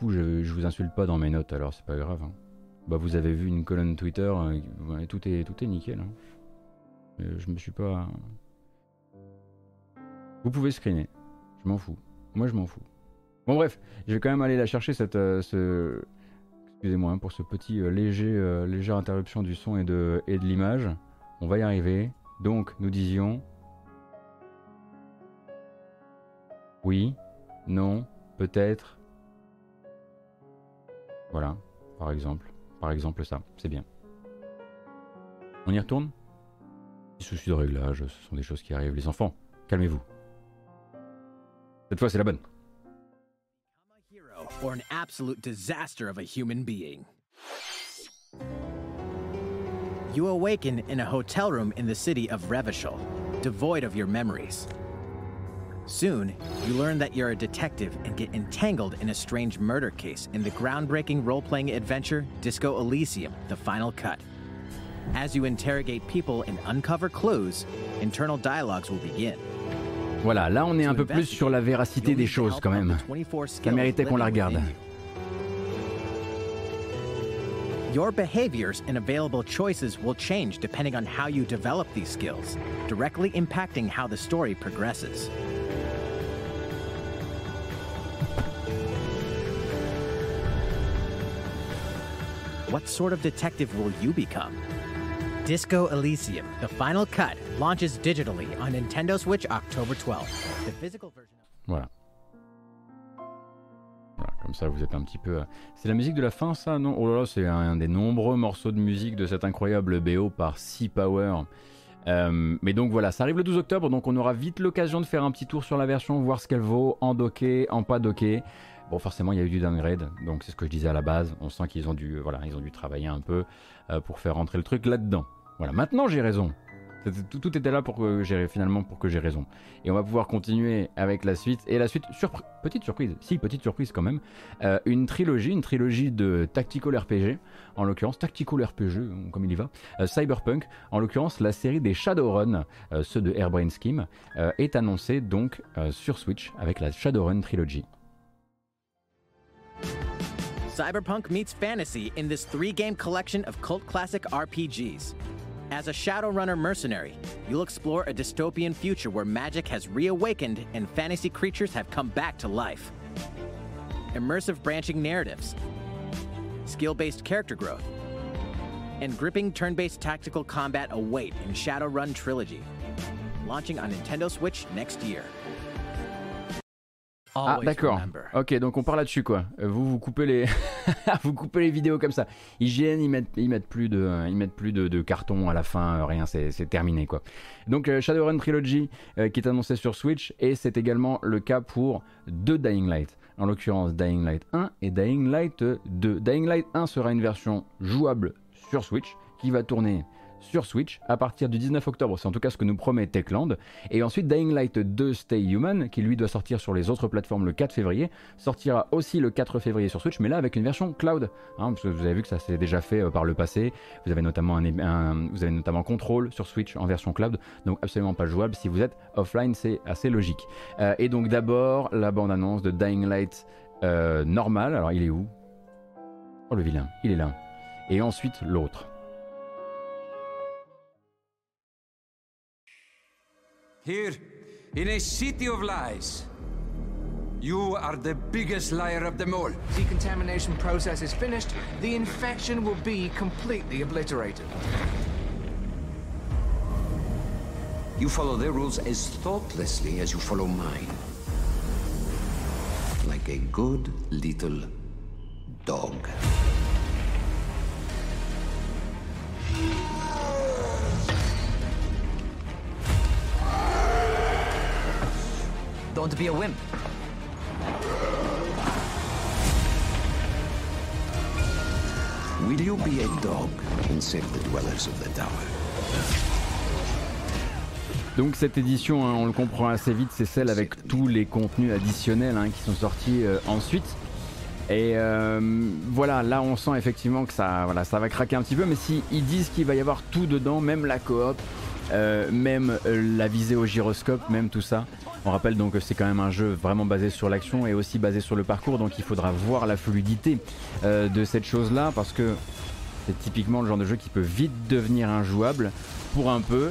Je, vous insulte pas dans mes notes, alors c'est pas grave. hein. Bah vous avez vu une colonne Twitter, ouais, tout est tout est nickel. hein. Euh, je me suis pas. Vous pouvez screener, je m'en fous. Moi je m'en fous. Bon bref, je vais quand même aller la chercher cette euh, excusez-moi hein, pour ce petit euh, léger euh, légère interruption du son et de et de l'image. On va y arriver. Donc nous disions oui, non, peut-être. Voilà, par exemple. Par exemple ça, c'est bien. On y retourne? Petit souci de réglage, ce sont des choses qui arrivent. Les enfants, calmez-vous. Cette fois c'est la bonne. Or an absolute disaster of a human being. You awaken in a hotel room in the city of Revachol, devoid of your memories. Soon, you learn that you're a detective and get entangled in a strange murder case in the groundbreaking role playing adventure Disco Elysium The Final Cut. As you interrogate people and uncover clues, internal dialogues will begin. Voilà, là on est un peu plus sur la véracité des choses quand même. Ça méritait qu'on la regarde. Your behaviors and available choices will change depending on how you develop these skills, directly impacting how the story progresses. What sort of detective will you become? Disco Elysium, the final cut, launches digitally on Nintendo Switch October 12th. The physical version. Voilà. Voilà, comme ça vous êtes un petit peu. euh, C'est la musique de la fin, ça Non? Oh là là, c'est un des nombreux morceaux de musique de cet incroyable BO par Sea Power. Euh, mais donc voilà, ça arrive le 12 octobre, donc on aura vite l'occasion de faire un petit tour sur la version, voir ce qu'elle vaut, en docké, en pas docké. Bon, forcément, il y a eu du downgrade, donc c'est ce que je disais à la base. On sent qu'ils ont dû, voilà, ils ont dû travailler un peu euh, pour faire rentrer le truc là-dedans. Voilà, maintenant j'ai raison. Tout, était là pour que j'ai finalement pour que j'ai raison. Et on va pouvoir continuer avec la suite. Et la suite, petite surprise, si petite surprise quand même, euh, une trilogie, une trilogie de tactical RPG, en l'occurrence tactical RPG comme il y va, euh, Cyberpunk, en l'occurrence la série des Shadowrun, ceux de Airbrain Scheme, est annoncée donc sur Switch avec la Shadowrun Trilogy. Cyberpunk meets fantasy in this three game collection of cult classic RPGs. As a Shadowrunner mercenary, you'll explore a dystopian future where magic has reawakened and fantasy creatures have come back to life. Immersive branching narratives, skill based character growth, and gripping turn based tactical combat await in Shadowrun Trilogy. Launching on Nintendo Switch next year. Ah Always d'accord. Ok, donc on part là-dessus quoi. Euh, Vous vous coupez les vous coupez les vidéos comme ça. IGN ils mettent ils mettent plus de euh, ils mettent plus de, de carton à la fin, euh, rien, c'est c'est terminé quoi. Donc Shadowrun Trilogy euh, qui est annoncé sur Switch et c'est également le cas pour deux Dying Light. En l'occurrence Dying Light 1 et Dying Light 2. Dying Light 1 sera une version jouable sur Switch qui va tourner sur Switch à partir du 19 octobre. C'est en tout cas ce que nous promet Techland. Et ensuite, Dying Light 2 Stay Human, qui lui doit sortir sur les autres plateformes le 4 février, sortira aussi le 4 février sur Switch, mais là avec une version cloud. hein, vous avez vu que ça s'est déjà fait euh, par le passé. Vous avez notamment un, vous avez notamment Control sur Switch en version cloud, donc absolument pas jouable. Si vous êtes offline, c'est assez logique. Euh, et donc d'abord la bande annonce de Dying Light euh, normal. Alors il est où? Oh le vilain, il est là. Et ensuite l'autre. Here, in a city of lies, you are the biggest liar of them all. Decontamination process is finished. The infection will be completely obliterated. You follow their rules as thoughtlessly as you follow mine. Like a good little dog. Don't be a wimp. Will you be a dog and save the dwellers of the tower? Donc cette édition, hein, on le comprend assez vite, c'est celle avec tous les contenus additionnels hein, qui sont sortis euh, ensuite. Et euh, voilà, là on sent effectivement que ça, voilà, ça va craquer un petit peu, mais si ils disent qu'il va y avoir tout dedans, même la coop, euh, même euh, la visée au gyroscope, même tout ça. On rappelle donc que c'est quand même un jeu vraiment basé sur l'action et aussi basé sur le parcours, donc il faudra voir la fluidité euh, de cette chose-là parce que c'est typiquement le genre de jeu qui peut vite devenir injouable pour un peu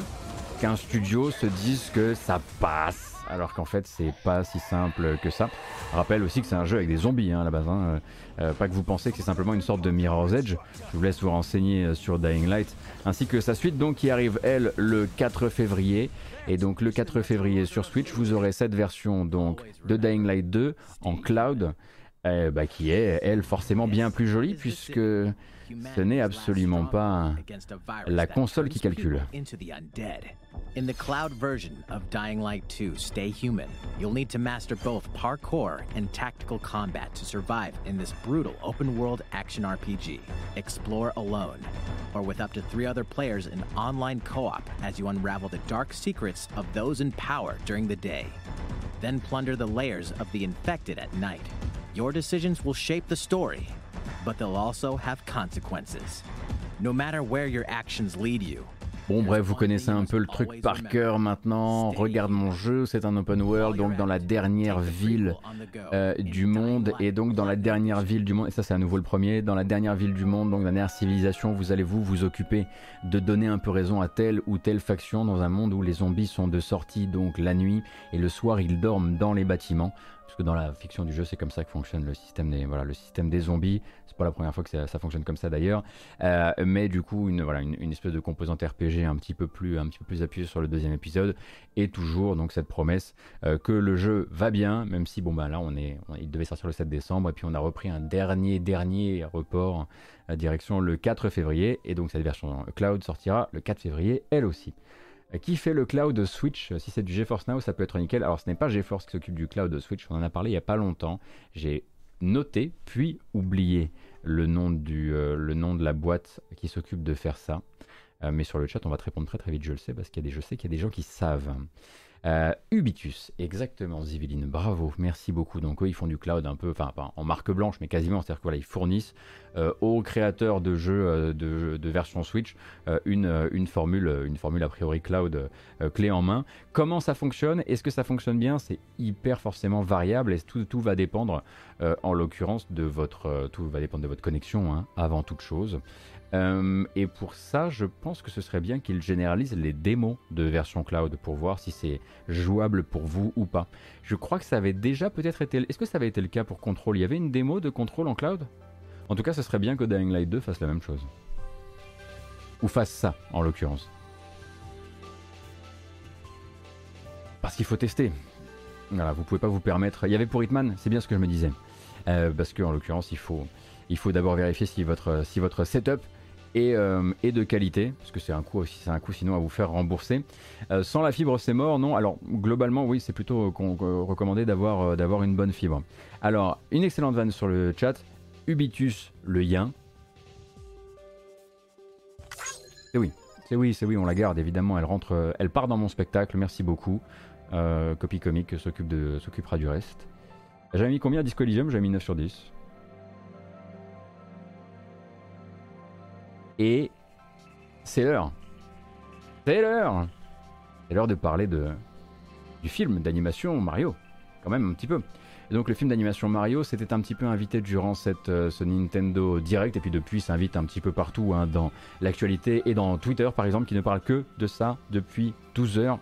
qu'un studio se dise que ça passe alors qu'en fait c'est pas si simple que ça. Rappelle aussi que c'est un jeu avec des zombies hein, à la base, hein. Euh, pas que vous pensez que c'est simplement une sorte de Mirror's Edge. Je vous laisse vous renseigner euh, sur Dying Light, ainsi que sa suite donc qui arrive elle le 4 février. Et donc le 4 février sur Switch, vous aurez cette version donc de Dying Light 2 en cloud, euh, bah, qui est elle forcément bien plus jolie puisque ce n'est absolument pas la console qui calcule. In the cloud version of Dying Light 2 Stay Human, you'll need to master both parkour and tactical combat to survive in this brutal open world action RPG. Explore alone, or with up to three other players in online co op as you unravel the dark secrets of those in power during the day. Then plunder the layers of the infected at night. Your decisions will shape the story, but they'll also have consequences. No matter where your actions lead you, Bon bref, vous connaissez un peu le truc par cœur maintenant. Regarde mon jeu, c'est un open world, donc dans la dernière ville euh, du monde, et donc dans la dernière ville du monde, et ça c'est à nouveau le premier, dans la dernière ville du monde, donc la dernière civilisation, vous allez vous vous occuper de donner un peu raison à telle ou telle faction dans un monde où les zombies sont de sortie donc la nuit, et le soir ils dorment dans les bâtiments. Parce que dans la fiction du jeu, c'est comme ça que fonctionne le système des, voilà, le système des zombies. C'est pas la première fois que ça, fonctionne comme ça d'ailleurs. Euh, mais du coup, une, voilà, une, espèce de composante RPG un petit peu plus, un petit peu plus appuyée sur le deuxième épisode. Et toujours donc cette promesse euh, que le jeu va bien, même si bon bah là on est, il devait sortir le 7 décembre et puis on a repris un dernier dernier report à direction le 4 février. Et donc cette version cloud sortira le 4 février elle aussi. Euh, Qui fait le cloud Switch? Si c'est du GeForce Now, ça peut être nickel. Alors, ce n'est pas GeForce qui s'occupe du cloud Switch, on en a parlé il n'y a pas longtemps. J'ai noté, puis oublié le nom, du, euh, le nom de la boîte qui s'occupe de faire ça. Euh, mais sur le chat, on va te répondre très très vite, je le sais, parce qu'il y a des, je sais qu'il y a des gens qui savent. Euh, Ubitus, exactement, Ziviline, bravo, merci beaucoup. Donc eux, ils font du cloud un peu, enfin pas en marque blanche, mais quasiment, c'est-à-dire qu'ils fournissent euh, aux créateurs de jeux euh, de, version Switch une, formule, une formule a priori cloud clé en main. Comment ça fonctionne? Est-ce que ça fonctionne bien? C'est hyper forcément variable et tout, va dépendre, en l'occurrence, de votre, tout va dépendre de votre connexion, hein, avant toute chose. Euh, et pour ça, je pense que ce serait bien qu'ils généralisent les démos de version cloud pour voir si c'est jouable pour vous ou pas. Je crois que ça avait déjà peut-être été. Est-ce que ça avait été le cas pour Control Il y avait une démo de Control en cloud? En tout cas, ce serait bien que Dying Light 2 fasse la même chose. Ou fasse ça, en l'occurrence. Parce qu'il faut tester. Voilà, vous pouvez pas vous permettre. Il y avait pour Hitman, c'est bien ce que je me disais. Euh, parce qu'en l'occurrence, il faut, il faut d'abord vérifier si votre, si votre setup euh, est de qualité, parce que c'est un coût aussi, c'est un coût sinon à vous faire rembourser. Euh, sans la fibre, c'est mort, non? Alors globalement, oui, c'est plutôt euh, recommandé d'avoir, d'avoir une bonne fibre. Alors, une excellente vanne sur le chat. Ubitus le yin. C'est oui, c'est oui, c'est oui, on la garde évidemment. Elle rentre, elle part dans mon spectacle. Merci beaucoup. Euh, Copy Comic s'occupe de, s'occupera du reste. J'avais mis combien à Disco Elysium J'avais mis 9 sur 10. Et c'est l'heure. C'est l'heure. C'est l'heure de parler de du film d'animation Mario. Quand même un petit peu. Donc le film d'animation Mario s'était un petit peu invité durant cette, euh, ce Nintendo Direct, et puis depuis s'invite un petit peu partout hein, dans l'actualité et dans Twitter par exemple, qui ne parle que de ça depuis 12 heures.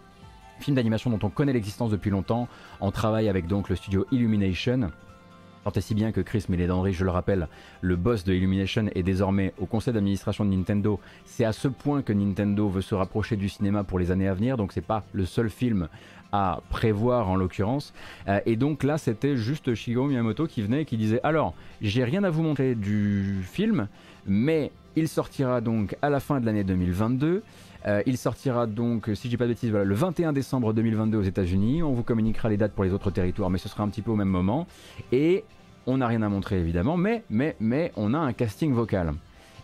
Film d'animation dont on connaît l'existence depuis longtemps, en travail avec donc le studio Illumination. Tant si bien que Chris Mélédandry, je le rappelle, le boss de Illumination est désormais au conseil d'administration de Nintendo. C'est à ce point que Nintendo veut se rapprocher du cinéma pour les années à venir, donc c'est pas le seul film à prévoir en l'occurrence. Euh, et donc là, c'était juste Shigeru Miyamoto qui venait et qui disait Alors, j'ai rien à vous montrer du film, mais il sortira donc à la fin de l'année 2022. Euh, il sortira donc, si je pas de bêtises, voilà, le 21 décembre 2022 aux États-Unis. On vous communiquera les dates pour les autres territoires, mais ce sera un petit peu au même moment. Et on n'a rien à montrer évidemment, mais, mais, mais on a un casting vocal.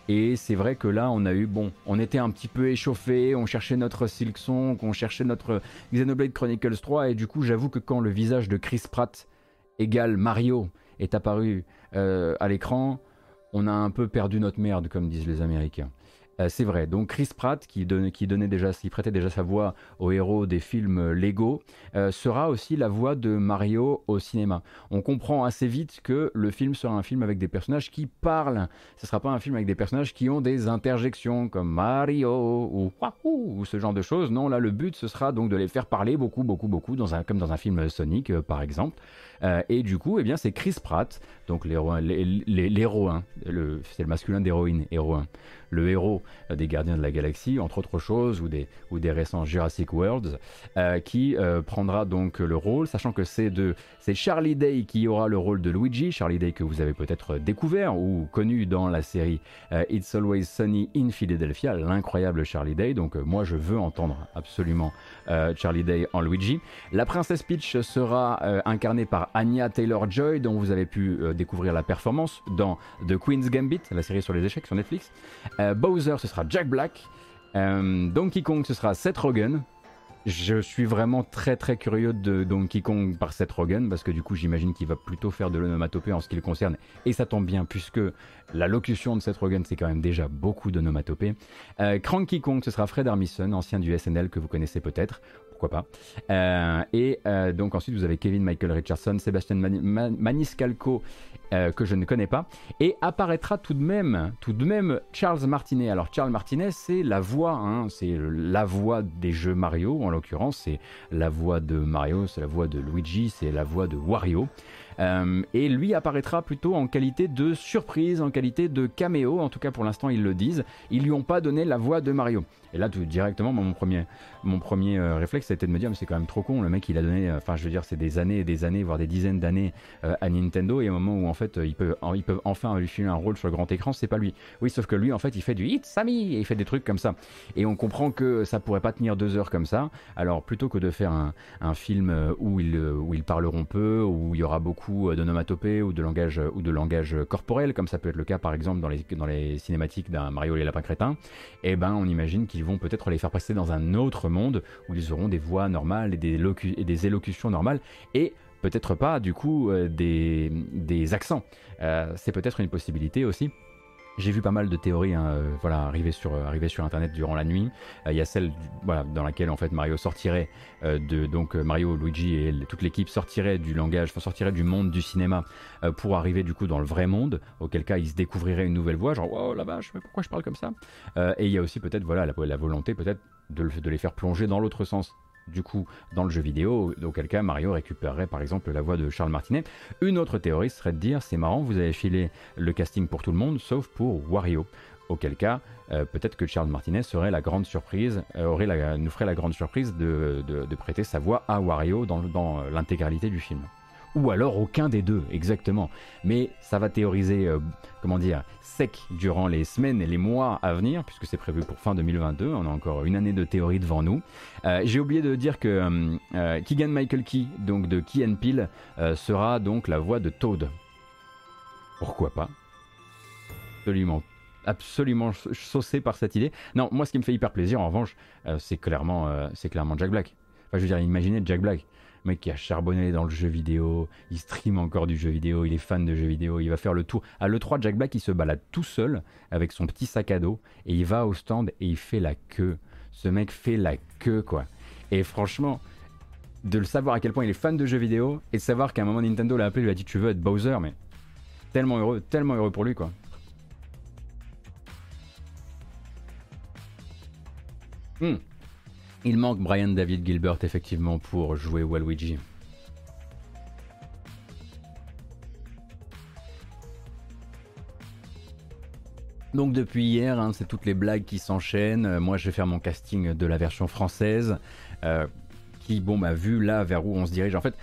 Et c'est vrai que là, on a eu, bon, on était un petit peu échauffé, on cherchait notre Silksong, on cherchait notre Xenoblade Chronicles 3, et du coup, j'avoue que quand le visage de Chris Pratt égale Mario est apparu euh, à l'écran, on a un peu perdu notre merde, comme disent les Américains. Euh, c'est vrai. Donc Chris Pratt, qui, donnait déjà, qui prêtait déjà sa voix au héros des films Lego, euh, sera aussi la voix de Mario au cinéma. On comprend assez vite que le film sera un film avec des personnages qui parlent. Ce sera pas un film avec des personnages qui ont des interjections comme Mario ou ou ce genre de choses. Non, là le but ce sera donc de les faire parler beaucoup, beaucoup, beaucoup, comme dans un film Sonic euh, par exemple. et du coup, eh bien, c'est Chris Pratt, donc l'héroïne, c'est le masculin d'héroïne, héroïne le héros des Gardiens de la Galaxie, entre autres choses, ou des, ou des récents Jurassic Worlds, euh, qui euh, prendra donc le rôle, sachant que c'est de c'est Charlie Day qui aura le rôle de Luigi, Charlie Day que vous avez peut-être découvert ou connu dans la série euh, It's Always Sunny in Philadelphia, l'incroyable Charlie Day. Donc moi je veux entendre absolument Charlie Day en Luigi. La princesse Peach sera incarnée par Anya Taylor-Joy, dont vous avez pu découvrir la performance dans The Queen's Gambit, la série sur les échecs sur Netflix. Euh, Bowser, ce sera Jack Black. Euh, Donkey Kong, ce sera Seth Rogen. Je suis vraiment très très curieux de Donkey Kong par Seth Rogen parce que du coup j'imagine qu'il va plutôt faire de l'onomatopée en ce qui le concerne et ça tombe bien puisque la locution de Seth Rogen c'est quand même déjà beaucoup d'onomatopée. Euh, Cranky Kong ce sera Fred Armisen, ancien du SNL que vous connaissez peut-être pourquoi pas. Euh, et donc ensuite vous avez Kevin Michael Richardson, Sébastien Maniscalco euh, que je ne connais pas, et apparaîtra tout de même, tout de même Charles Martinet. Alors Charles Martinet, c'est la voix, hein, c'est la voix des jeux Mario en l'occurrence, c'est la voix de Mario, c'est la voix de Luigi, c'est la voix de Wario. et lui apparaîtra plutôt en qualité de surprise, en qualité de caméo, en tout cas pour l'instant ils le disent. Ils lui ont pas donné la voix de Mario. Et là, tout directement, mon premier, mon premier euh, réflexe, c'était de me dire, mais c'est quand même trop con. Le mec, il a donné, euh, enfin, je veux dire, c'est des années et des années, voire des dizaines d'années euh, à Nintendo. Et au moment où, en fait, ils peuvent, ils peuvent enfin lui filer un rôle sur le grand écran, c'est pas lui. Oui, sauf que lui, en fait, il fait du hit Sammy et il fait des trucs comme ça. Et on comprend que ça pourrait pas tenir deux heures comme ça. Alors, plutôt que de faire un, film où ils, où ils parleront peu, où il y aura beaucoup d'onomatopées ou de langage ou de langage corporel, comme ça peut être le cas, par exemple, dans les, cinématiques d'un Mario et les lapins crétins, eh ben, on imagine qu'ils vont peut-être les faire passer dans un autre monde où ils auront des voix normales et des, et des élocutions normales et peut-être pas du coup euh, des, accents. Euh, c'est peut-être une possibilité aussi. J'ai vu pas mal de théories hein, euh, voilà, arriver, sur, arriver sur internet durant la nuit. Il y a celle voilà, dans laquelle en fait Mario sortirait de donc Mario, Luigi et toute l'équipe sortirait du langage, enfin, du monde du cinéma pour arriver du coup dans le vrai monde, auquel cas ils se découvriraient une nouvelle voix, genre oh la vache, pourquoi je parle comme ça? Et il y a aussi peut-être voilà, la, la volonté peut-être de, de les faire plonger dans l'autre sens du coup dans le jeu vidéo, auquel cas Mario récupérerait par exemple la voix de Charles Martinet. Une autre théorie serait de dire c'est marrant, vous avez filé le casting pour tout le monde sauf pour Wario. Auquel cas, euh, peut-être que Charles Martinet serait la grande surprise, euh, aurait nous ferait la grande surprise de, prêter sa voix à Wario dans, dans l'intégralité du film ou alors aucun des deux, exactement. Mais ça va théoriser, euh, comment dire, sec durant les semaines et les mois à venir, puisque c'est prévu pour fin 2022. On a encore une année de théorie devant nous. Euh, j'ai oublié de dire que euh, Keegan Michael Key, donc de Key and Peele, sera donc la voix de Toad. Pourquoi pas? Absolument absolument saucé par cette idée. Non, moi ce qui me fait hyper plaisir en revanche, c'est clairement, c'est clairement Jack Black. Enfin, je veux dire, imaginez Jack Black mec qui a charbonné dans le jeu vidéo, il stream encore du jeu vidéo, il est fan de jeux vidéo, il va faire le tour. À l'E3, Jack Black, il se balade tout seul avec son petit sac à dos et il va au stand et il fait la queue. Ce mec fait la queue, quoi. Et franchement, de le savoir à quel point il est fan de jeux vidéo et de savoir qu'à un moment Nintendo l'a appelé, lui a dit tu veux être Bowser, mais tellement heureux, tellement heureux pour lui quoi. Hmm. Il manque Brian David Gilbert effectivement pour jouer Waluigi. Donc depuis hier, hein, c'est toutes les blagues qui s'enchaînent. Euh, moi, je vais faire mon casting de la version française. Euh, qui, bon, bah, vu là vers où on se dirige, en fait,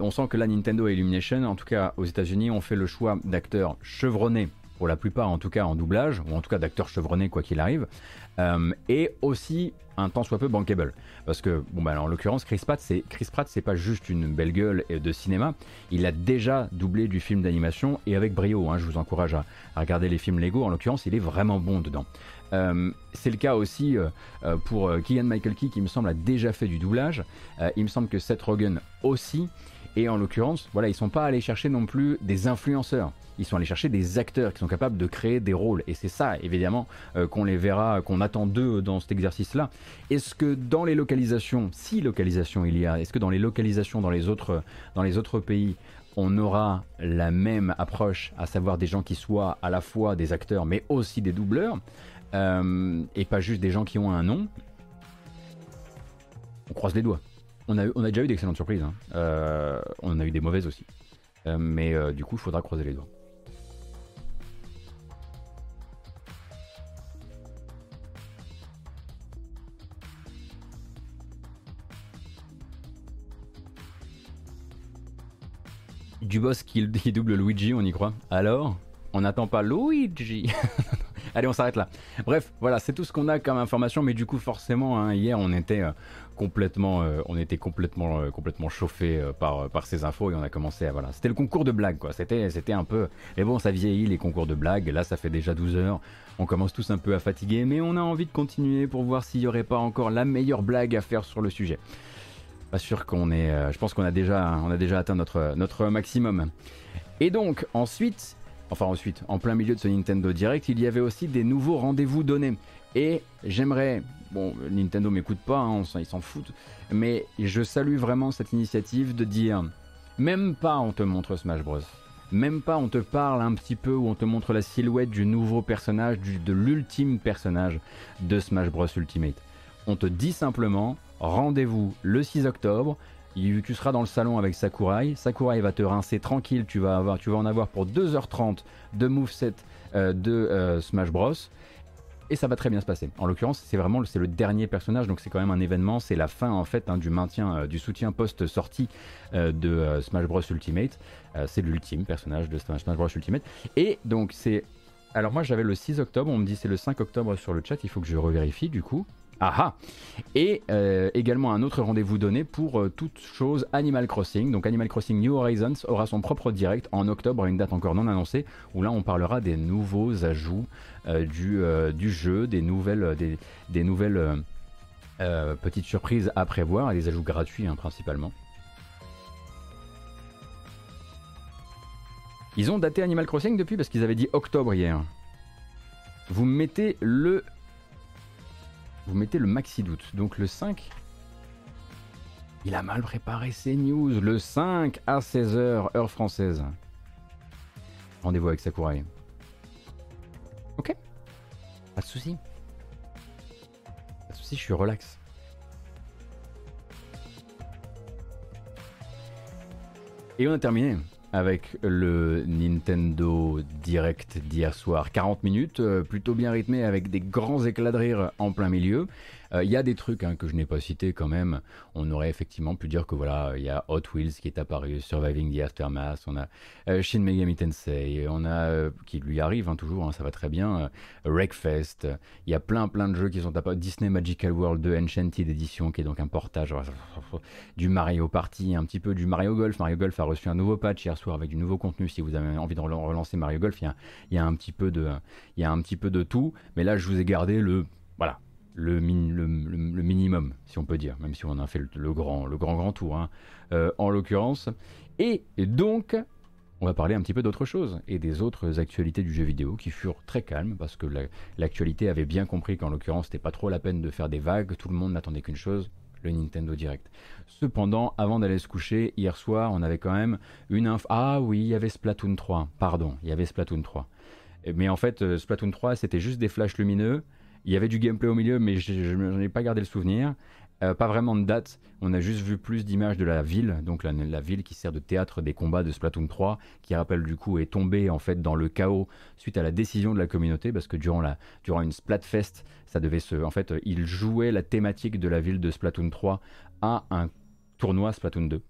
on sent que la Nintendo et Illumination, en tout cas aux États-Unis, ont fait le choix d'acteurs chevronnés, pour la plupart en tout cas en doublage, ou en tout cas d'acteurs chevronnés quoi qu'il arrive, euh, et aussi un temps soit peu bankable. Parce que, bon, bah, en l'occurrence, Chris Pratt, c'est Chris Pratt, c'est pas juste une belle gueule de cinéma. Il a déjà doublé du film d'animation et avec brio. Hein, je vous encourage à, regarder les films Lego. En l'occurrence, il est vraiment bon dedans. Euh, c'est le cas aussi euh, pour Keegan Michael Key qui me semble a déjà fait du doublage. il me semble que Seth Rogen aussi. Et en l'occurrence, voilà, ils sont pas allés chercher non plus des influenceurs ils sont allés chercher des acteurs qui sont capables de créer des rôles. Et c'est ça, évidemment, euh, qu'on les verra, qu'on attend d'eux dans cet exercice-là. Est-ce que dans les localisations, si localisation il y a, est-ce que dans les localisations dans les autres, dans les autres pays, on aura la même approche, à savoir des gens qui soient à la fois des acteurs, mais aussi des doubleurs, euh, et pas juste des gens qui ont un nom? On croise les doigts. On a, on a déjà eu d'excellentes surprises. Hein. Euh, on en a eu des mauvaises aussi. mais du coup, il faudra croiser les doigts. du boss qui, double Luigi, on y croit. Alors On n'attend pas Luigi Allez, on s'arrête là. Bref, voilà, c'est tout ce qu'on a comme information, mais du coup, forcément, hein, hier, on était euh, complètement, euh, on était complètement, euh, complètement chauffé par, par ces infos et on a commencé à voilà. C'était le concours de blagues, quoi. C'était, c'était un peu. Mais bon, ça vieillit les concours de blagues. Là, ça fait déjà 12 heures. On commence tous un peu à fatiguer, mais on a envie de continuer pour voir s'il n'y aurait pas encore la meilleure blague à faire sur le sujet. Pas sûr qu'on est. Euh, je pense qu'on a déjà, on a déjà atteint notre, notre maximum. Et donc ensuite, enfin ensuite, en plein milieu de ce Nintendo Direct, il y avait aussi des nouveaux rendez-vous donnés. Et j'aimerais, bon, Nintendo m'écoute pas, hein, ils s'en foutent, mais je salue vraiment cette initiative de dire, même pas on te montre Smash Bros. Même pas on te parle un petit peu ou on te montre la silhouette du nouveau personnage, de l'ultime personnage de Smash Bros Ultimate. On te dit simplement, rendez-vous le 6 octobre. Tu seras dans le salon avec Sakurai. Sakurai va te rincer tranquille. Tu vas, avoir, tu vas en avoir pour 2h30 de moveset euh, de euh, Smash Bros. Et ça va très bien se passer. En l'occurrence, c'est vraiment c'est le dernier personnage, donc c'est quand même un événement. C'est la fin en fait hein, du maintien, euh, du soutien post-sortie de Smash Bros Ultimate. c'est l'ultime personnage de Smash Bros Ultimate. Et donc c'est alors moi j'avais le 6 octobre, on me dit c'est le 5 octobre sur le chat, il faut que je revérifie du coup. Aha Et euh, également un autre rendez-vous donné pour euh, toute chose Animal Crossing. Donc Animal Crossing New Horizons aura son propre direct en octobre, une date encore non annoncée, où là on parlera des nouveaux ajouts euh, du, du, jeu, des nouvelles, des, nouvelles petites surprises à prévoir, et des ajouts gratuits hein, principalement. Ils ont daté Animal Crossing depuis parce qu'ils avaient dit octobre hier. Vous mettez le vous mettez le maxi doute. Donc le 5, il a mal préparé ses news. Le 5 à 16h, heure française. Rendez-vous avec Sakurai. Ok. Pas de souci. Pas de souci, je suis relax. Et on a terminé avec le Nintendo Direct d'hier soir. 40 minutes, euh, plutôt bien rythmé avec des grands éclats de rire en plein milieu. Il euh, y a des trucs hein, que je n'ai pas cités quand même. On aurait effectivement pu dire que voilà, il y a Hot Wheels qui est apparu, Surviving the Aftermath, on a euh, Shin Megami Tensei, on a euh, qui lui arrive hein, toujours, hein, ça va très bien, Wreckfest. Il y a plein plein de jeux qui sont apparus. Disney Magical World 2 Enchanted Edition qui est donc un portage du Mario Party, un petit peu du Mario Golf. Mario Golf a reçu un nouveau patch hier soir avec du nouveau contenu. Si vous avez envie de relancer Mario Golf, il y il y a un petit peu de, il y a un petit peu de tout. Mais là, je vous ai gardé le voilà, le, minimum, si on peut dire, même si on a fait le, grand, le grand, grand tour, hein, euh, en l'occurrence. Et, donc, on va parler un petit peu d'autre chose et des autres actualités du jeu vidéo qui furent très calmes parce que l'actualité avait bien compris qu'en l'occurrence, c'était pas trop la peine de faire des vagues, tout le monde n'attendait qu'une chose, le Nintendo Direct. Cependant, avant d'aller se coucher, hier soir, on avait quand même une info. Ah oui, il y avait Splatoon 3. Pardon, il y avait Splatoon 3. Mais en fait, euh, Splatoon 3, c'était juste des flashs lumineux. Il y avait du gameplay au milieu, mais je n'en ai pas gardé le souvenir. Euh, pas vraiment de date, on a juste vu plus d'images de la ville, donc la, ville qui sert de théâtre des combats de Splatoon 3, qui rappelle du coup est tombée en fait dans le chaos suite à la décision de la communauté, parce que durant, la, durant une Splatfest, ça devait se, en fait, il jouait la thématique de la ville de Splatoon 3 à un tournoi Splatoon 2.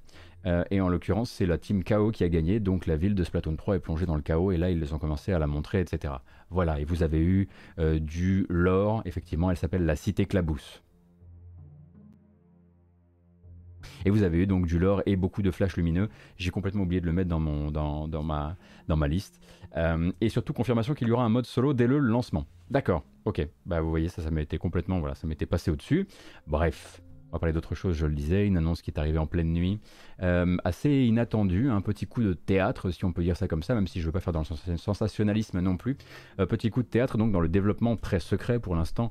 Euh, et en l'occurrence, c'est la team KO qui a gagné, donc la ville de Splatoon 3 est plongée dans le chaos, et là ils ont commencé à la montrer, etc. Voilà, et vous avez eu euh, du lore, effectivement, elle s'appelle la Cité Clabousse. Et vous avez eu donc du lore et beaucoup de flashs lumineux. J'ai complètement oublié de le mettre dans, mon, dans, dans ma, dans ma liste. Euh, et surtout, confirmation qu'il y aura un mode solo dès le lancement. D'accord, ok. Bah vous voyez, ça, ça m'était complètement, voilà, ça m'était passé au-dessus. Bref, va parler d'autre chose, je le disais, une annonce qui est arrivée en pleine nuit, euh, assez inattendue, un petit coup de théâtre, si on peut dire ça comme ça, même si je ne veux pas faire dans le sensationnalisme non plus. Euh, petit coup de théâtre, donc dans le développement très secret pour l'instant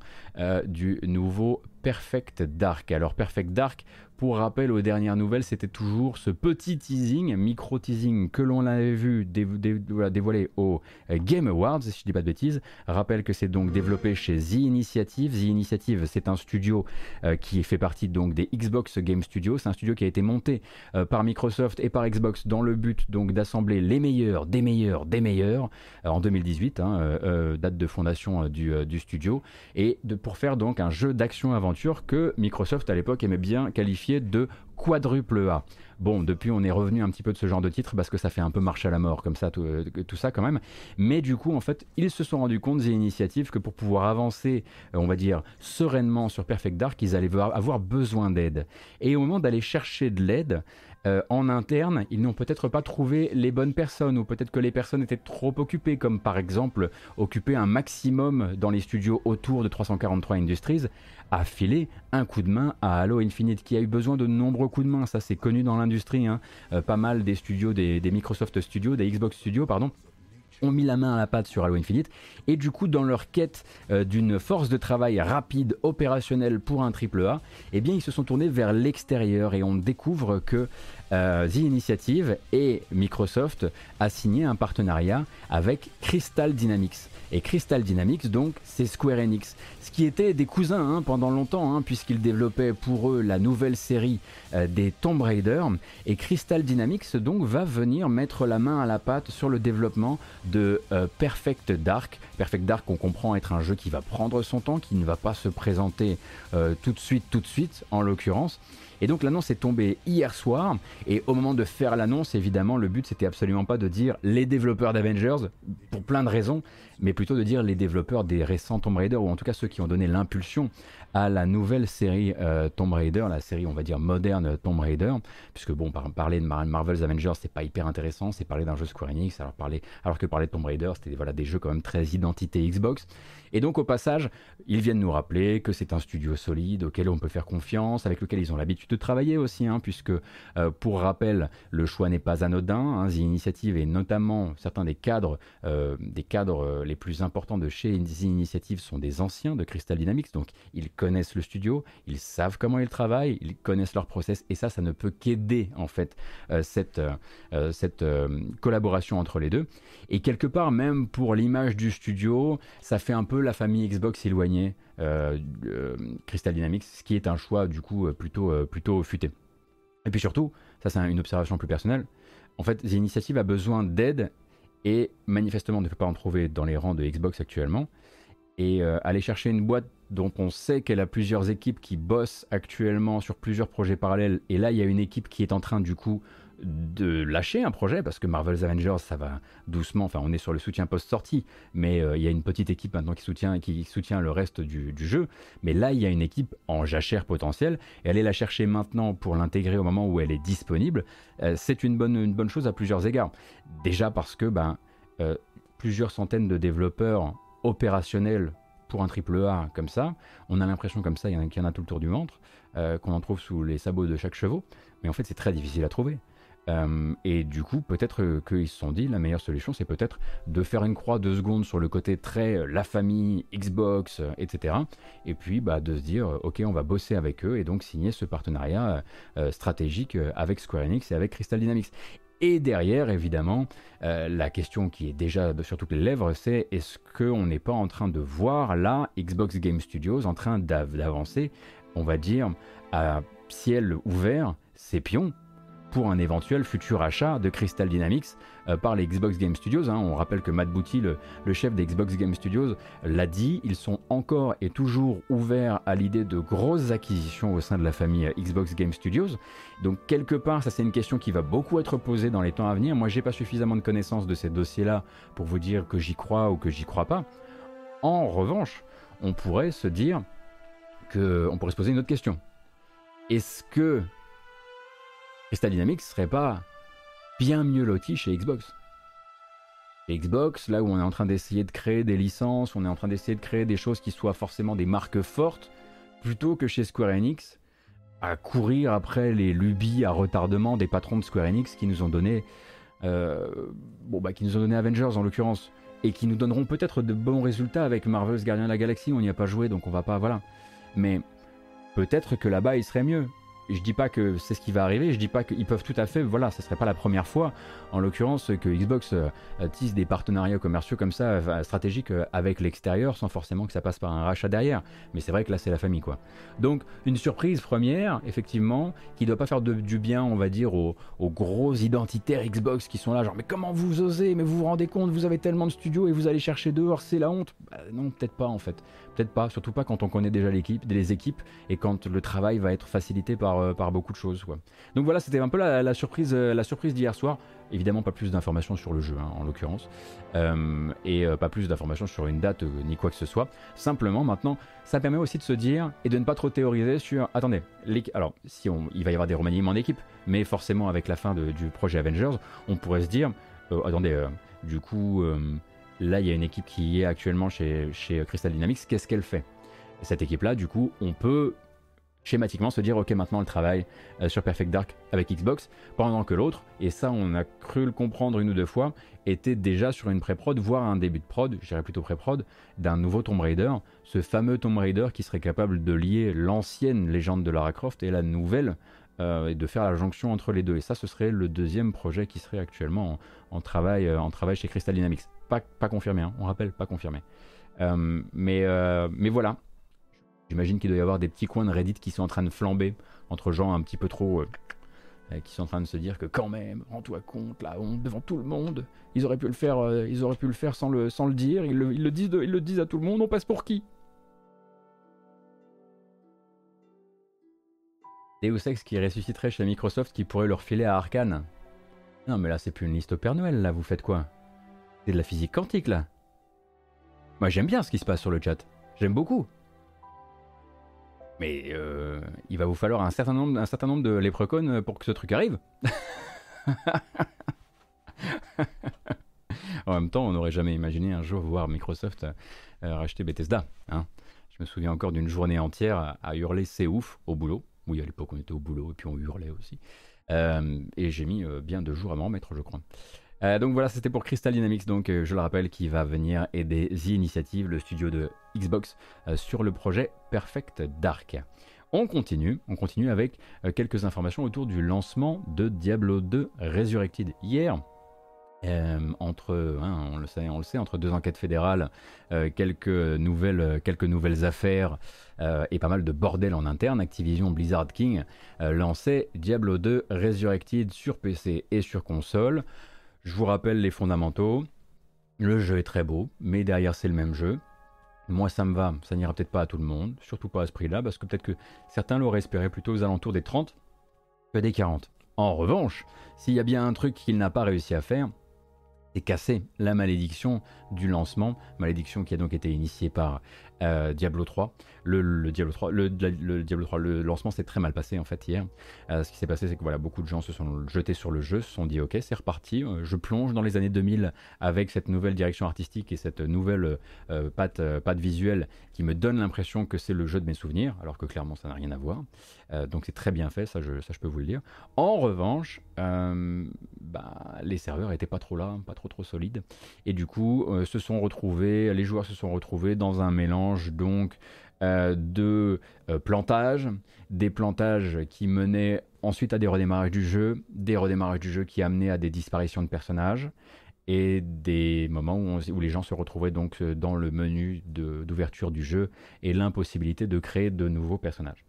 du nouveau Perfect Dark. Alors Perfect Dark, pour rappel aux dernières nouvelles, c'était toujours ce petit teasing, micro-teasing que l'on avait vu dévoilé au euh, Game Awards, si je dis pas de bêtises. Rappelle que c'est donc développé chez The Initiative. The Initiative, c'est un studio euh, qui fait partie donc des Xbox Game Studios. C'est un studio qui a été monté euh, par Microsoft et par Xbox dans le but donc d'assembler les meilleurs, des meilleurs, des meilleurs en 2018, hein, date de fondation du, du, studio, et de, pour faire donc un jeu d'action-aventure que Microsoft à l'époque aimait bien qualifier de quadruple A. Bon, depuis on est revenu un petit peu de ce genre de titre parce que ça fait un peu marche à la mort comme ça, tout, euh, ça quand même. Mais du coup, en fait, ils se sont rendus compte des initiatives que pour pouvoir avancer, euh, on va dire, sereinement sur Perfect Dark, ils allaient avoir besoin d'aide. Et au moment d'aller chercher de l'aide, euh, en interne, ils n'ont peut-être pas trouvé les bonnes personnes, ou peut-être que les personnes étaient trop occupées, comme par exemple occuper un maximum dans les studios autour de 343 Industries, à filer un coup de main à Halo Infinite, qui a eu besoin de nombreux coups de main, ça c'est connu dans l'industrie, hein. euh, pas mal des studios, des, des Microsoft Studios, des Xbox Studios, pardon, ont mis la main à la pâte sur Halo Infinite et du coup dans leur quête euh, d'une force de travail rapide, opérationnelle pour un triple A, eh bien ils se sont tournés vers l'extérieur et on découvre que euh, The Initiative et Microsoft a signé un partenariat avec Crystal Dynamics. Et Crystal Dynamics, donc, c'est Square Enix, ce qui était des cousins hein, pendant longtemps, hein, puisqu'ils développaient pour eux la nouvelle série euh, des Tomb Raider. Et Crystal Dynamics, donc, va venir mettre la main à la pâte sur le développement de euh, Perfect Dark. Perfect Dark, on comprend être un jeu qui va prendre son temps, qui ne va pas se présenter tout de suite, tout de suite, en l'occurrence. Et donc l'annonce est tombée hier soir. Et au moment de faire l'annonce, évidemment, le but c'était absolument pas de dire les développeurs d'Avengers, pour plein de raisons, mais plutôt de dire les développeurs des récents Tomb Raider, ou en tout cas ceux qui ont donné l'impulsion à la nouvelle série euh, Tomb Raider, la série on va dire moderne Tomb Raider, puisque bon, parler de Marvel's Avengers c'est pas hyper intéressant, c'est parler d'un jeu Square Enix, alors, parler, alors que parler de Tomb Raider c'était voilà, des jeux quand même très identité Xbox. Et donc au passage, ils viennent nous rappeler que c'est un studio solide auquel on peut faire confiance, avec lequel ils ont l'habitude de travailler aussi, hein, puisque euh, pour rappel, le choix n'est pas anodin. Hein, The Initiative et notamment certains des cadres, euh, des cadres les plus importants de chez The Initiative sont des anciens de Crystal Dynamics, donc ils connaissent le studio, ils savent comment ils travaillent, ils connaissent leur process, et ça, ça ne peut qu'aider en fait euh, cette, euh, cette euh, collaboration entre les deux. Et quelque part, même pour l'image du studio, ça fait un peu la famille Xbox éloignée, Crystal Dynamics, ce qui est un choix du coup plutôt, plutôt futé. Et puis surtout, ça c'est une observation plus personnelle, en fait, The Initiative a besoin d'aide et manifestement ne peut pas en trouver dans les rangs de Xbox actuellement et euh, aller chercher une boîte dont on sait qu'elle a plusieurs équipes qui bossent actuellement sur plusieurs projets parallèles. Et là, il y a une équipe qui est en train du coup de lâcher un projet parce que Marvel's Avengers, ça va doucement. Enfin, on est sur le soutien post-sortie, mais euh, il y a une petite équipe maintenant qui soutient, qui soutient le reste du, jeu. Mais là, il y a une équipe en jachère potentielle et aller la chercher maintenant pour l'intégrer au moment où elle est disponible, euh, c'est une bonne, une bonne chose à plusieurs égards. Déjà parce que ben, plusieurs centaines de développeurs opérationnel pour un triple A comme ça, on a l'impression comme ça, il y, en a, tout le tour du ventre, euh, qu'on en trouve sous les sabots de chaque chevaux, mais en fait c'est très difficile à trouver. Euh, et du coup, peut-être qu'ils se sont dit, la meilleure solution, c'est peut-être de faire une croix deux secondes sur le côté très euh, la famille, Xbox, euh, etc. Et puis bah, de se dire, ok, on va bosser avec eux et donc signer ce partenariat stratégique avec Square Enix et avec Crystal Dynamics. Et derrière, évidemment, la question qui est déjà sur toutes les lèvres, c'est est-ce qu'on n'est pas en train de voir là Xbox Game Studios en train d'avancer, on va dire, à ciel ouvert, ses pions pour un éventuel futur achat de Crystal Dynamics euh, par les Xbox Game Studios. Hein. On rappelle que Matt Booty, le, chef des Xbox Game Studios, l'a dit, ils sont encore et toujours ouverts à l'idée de grosses acquisitions au sein de la famille Xbox Game Studios. Donc quelque part, ça c'est une question qui va beaucoup être posée dans les temps à venir. Moi, j'ai pas suffisamment de connaissances de ces dossiers-là pour vous dire que j'y crois ou que j'y crois pas. En revanche, on pourrait se dire que, on pourrait se poser une autre question. Est-ce que Crystal Dynamics serait pas bien mieux loti chez Xbox. Xbox, là où on est en train d'essayer de créer des licences, on est en train d'essayer de créer des choses qui soient forcément des marques fortes, plutôt que chez Square Enix, à courir après les lubies à retardement des patrons de Square Enix qui nous ont donné, euh, bon bah donné Avengers en l'occurrence, et qui nous donneront peut-être de bons résultats avec Marvel's Guardian de la Galaxie. On n'y a pas joué, donc on va pas, voilà. Mais peut-être que là-bas il serait mieux je dis pas que c'est ce qui va arriver, je dis pas qu'ils peuvent tout à fait, voilà, ce serait pas la première fois, en l'occurrence, que Xbox euh, tisse des partenariats commerciaux comme ça, euh, stratégiques euh, avec l'extérieur, sans forcément que ça passe par un rachat derrière. Mais c'est vrai que là, c'est la famille, quoi. Donc, une surprise première, effectivement, qui doit pas faire du bien, on va dire, aux, gros identitaires Xbox qui sont là, genre, mais comment vous osez, mais vous vous rendez compte, vous avez tellement de studios et vous allez chercher dehors, c'est la honte. Bah, non, peut-être pas, en fait. Peut-être pas, surtout pas quand on connaît déjà l'équipe, les équipes et quand le travail va être facilité par, euh, beaucoup de choses. Donc voilà, c'était un peu la, surprise, euh, la surprise d'hier soir. Évidemment, pas plus d'informations sur le jeu, hein, en l'occurrence, euh, et pas plus d'informations sur une date ni quoi que ce soit. Simplement, maintenant, ça permet aussi de se dire et de ne pas trop théoriser sur. Attendez, alors, si on, il va y avoir des remaniements d'équipe, mais forcément, avec la fin du projet Avengers, on pourrait se dire attendez, du coup Là, il y a une équipe qui est actuellement chez, chez Crystal Dynamics. Qu'est-ce qu'elle fait? Cette équipe-là, du coup, on peut schématiquement se dire ok maintenant elle travaille euh, sur Perfect Dark avec Xbox pendant que l'autre et ça on a cru le comprendre une ou deux fois était déjà sur une pré-prod voire un début de prod je dirais plutôt pré-prod d'un nouveau Tomb Raider ce fameux Tomb Raider qui serait capable de lier l'ancienne légende de Lara Croft et la nouvelle euh, et de faire la jonction entre les deux et ça ce serait le deuxième projet qui serait actuellement en, travail, euh, en travail chez Crystal Dynamics pas, confirmé, hein. on rappelle, pas confirmé. Mais, mais voilà, j'imagine qu'il doit y avoir des petits coins de Reddit qui sont en train de flamber entre gens un petit peu trop. Euh, qui sont en train de se dire que quand même, rends-toi compte, là, on, devant tout le monde, ils auraient pu le faire, ils auraient pu le faire sans le, sans le dire, ils le, disent ils le disent à tout le monde, on passe pour qui? Deus Ex qui ressusciterait chez Microsoft qui pourrait leur filer à Arkane. Non mais là c'est plus une liste au Père Noël là, vous faites quoi? C'est de la physique quantique là. Moi j'aime bien ce qui se passe sur le chat. J'aime beaucoup. Mais euh, il va vous falloir un certain nombre, un certain nombre de pour que ce truc arrive. en même temps, on n'aurait jamais imaginé un jour voir Microsoft euh, racheter Bethesda. Hein. Je me souviens encore d'une journée entière à, hurler c'est ouf au boulot. Oui, à l'époque on était au boulot et puis on hurlait aussi. Euh, et j'ai mis bien deux jours à m'en remettre, je crois. Euh, donc voilà, c'était pour Crystal Dynamics, donc euh, je le rappelle, qui va venir aider The Initiative, le studio de Xbox, euh, sur le projet Perfect Dark. On continue, on continue avec quelques informations autour du lancement de Diablo 2 Resurrected. Hier, entre, hein, on, le sait, on le sait, entre deux enquêtes fédérales, quelques, nouvelles, quelques nouvelles affaires et pas mal de bordel en interne, Activision Blizzard King lançait Diablo 2 Resurrected sur PC et sur console. Je vous rappelle les fondamentaux. Le jeu est très beau, mais derrière c'est le même jeu. Moi ça me va, ça n'ira peut-être pas à tout le monde, surtout pas à ce prix-là, parce que peut-être que certains l'auraient espéré plutôt aux alentours des 30 que des 40. En revanche, s'il y a bien un truc qu'il n'a pas réussi à faire, c'est casser la malédiction du lancement, malédiction qui a donc été initiée par Diablo 3. Le, Diablo 3, le, Diablo 3, le lancement s'est très mal passé en fait hier. ce qui s'est passé, c'est que voilà, beaucoup de gens se sont jetés sur le jeu, se sont dit ok, c'est reparti. je plonge dans les années 2000 avec cette nouvelle direction artistique et cette nouvelle patte, patte visuelle qui me donne l'impression que c'est le jeu de mes souvenirs, alors que clairement ça n'a rien à voir. donc c'est très bien fait, ça je, ça je peux vous le dire. En revanche, bah, les serveurs n'étaient pas trop là, pas trop trop solides. Et du coup, euh, se sont retrouvés, les joueurs se sont retrouvés dans un mélange donc euh, de euh, plantages, des plantages qui menaient ensuite à des redémarrages du jeu, des redémarrages du jeu qui amenaient à des disparitions de personnages et des moments où, où, les gens se retrouvaient donc dans le menu d'ouverture du jeu et l'impossibilité de créer de nouveaux personnages.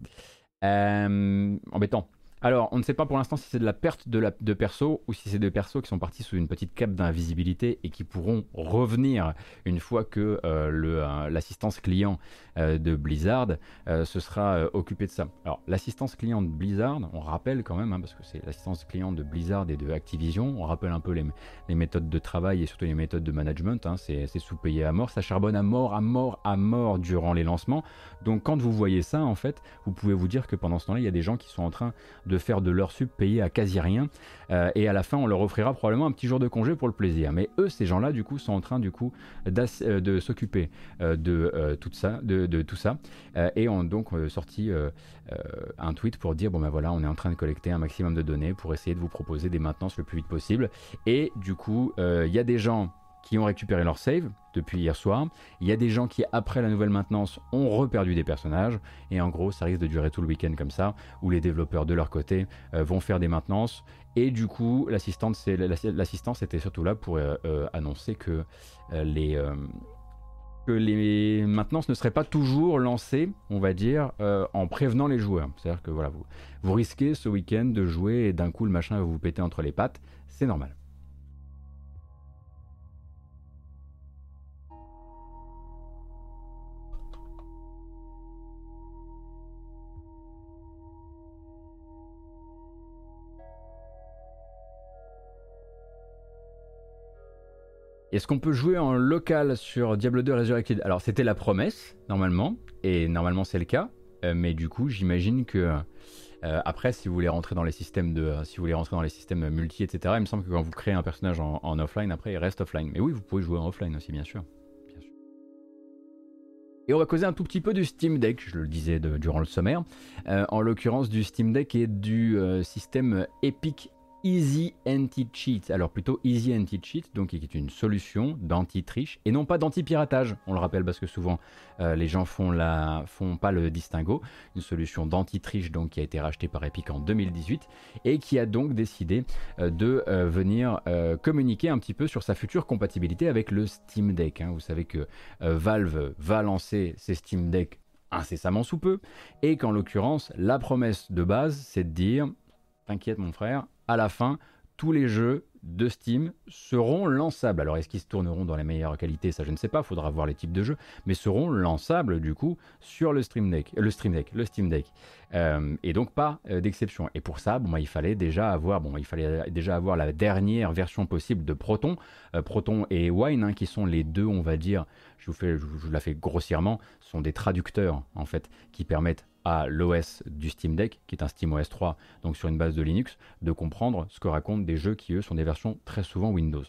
embêtant. Alors, on ne sait pas pour l'instant si c'est de la perte de, perso ou si c'est des persos qui sont partis sous une petite cape d'invisibilité et qui pourront revenir une fois que euh, euh, l'assistance client euh, de Blizzard se sera occupé de ça. Alors, l'assistance client de Blizzard, on rappelle quand même, hein, parce que c'est l'assistance client de Blizzard et de Activision, on rappelle un peu les, les méthodes de travail et surtout les méthodes de management. Hein, c'est sous-payé à mort, ça charbonne à mort, à mort, à mort durant les lancements. Donc, quand vous voyez ça, en fait, vous pouvez vous dire que pendant ce temps-là, il y a des gens qui sont en train de faire de leur sub payé à quasi rien. Euh, et à la fin, on leur offrira probablement un petit jour de congé pour le plaisir. Mais eux, ces gens-là, du coup, sont en train du coup euh, de s'occuper euh, de, tout ça, de, tout ça, et ont donc sorti un tweet pour dire bon ben voilà, on est en train de collecter un maximum de données pour essayer de vous proposer des maintenances le plus vite possible. Et du coup, il y a des gens qui ont récupéré leur save depuis hier soir. Il y a des gens qui, après la nouvelle maintenance, ont reperdu des personnages. Et en gros, ça risque de durer tout le week-end comme ça, où les développeurs de leur côté euh, vont faire des maintenances. Et du coup, l'assistance était surtout là pour euh, euh, annoncer que les que les maintenances ne seraient pas toujours lancées, on va dire, en prévenant les joueurs. C'est-à-dire que voilà, vous, vous risquez ce week-end de jouer et d'un coup le machin va vous péter entre les pattes, c'est normal. Est-ce qu'on peut jouer en local sur Diablo 2 Resurrected? Alors c'était la promesse, normalement, et normalement c'est le cas, euh, mais du coup j'imagine que euh, après si vous voulez rentrer dans les systèmes de, si vous voulez rentrer dans les systèmes multi, etc., il me semble que quand vous créez un personnage en, offline, après il reste offline. Mais oui, vous pouvez jouer en offline aussi, bien sûr. Et on va causer un tout petit peu du Steam Deck, je le disais durant le sommaire, euh, en l'occurrence du Steam Deck et du système Epic Easy Anti-Cheat. Alors plutôt Easy Anti-Cheat, donc qui est une solution d'anti-triche et non pas d'anti-piratage. On le rappelle parce que souvent euh, les gens font, la, font pas le distinguo. Une solution d'anti-triche donc qui a été rachetée par Epic en 2018 et qui a donc décidé euh, de euh, venir communiquer un petit peu sur sa future compatibilité avec le Steam Deck. Hein. Vous savez que Valve va lancer ses Steam Deck incessamment sous peu et qu'en l'occurrence la promesse de base c'est de dire T'inquiète mon frère, à la fin, tous les jeux de Steam seront lançables. Alors est-ce qu'ils se tourneront dans les meilleures qualités? Ça je ne sais pas, faudra voir les types de jeux, mais seront lançables du coup sur le Stream Deck, le Stream Deck, le Steam Deck. Euh, et donc pas euh, d'exception. Et pour ça, bon, bah, il fallait déjà avoir, bon, il fallait déjà avoir la dernière version possible de Proton, euh, Proton et Wine, hein, qui sont les deux, on va dire, je vous, fais, la fais grossièrement, sont des traducteurs en fait qui permettent à l'OS du Steam Deck, qui est un SteamOS 3, donc sur une base de Linux, de comprendre ce que racontent des jeux qui, eux, sont des versions très souvent Windows.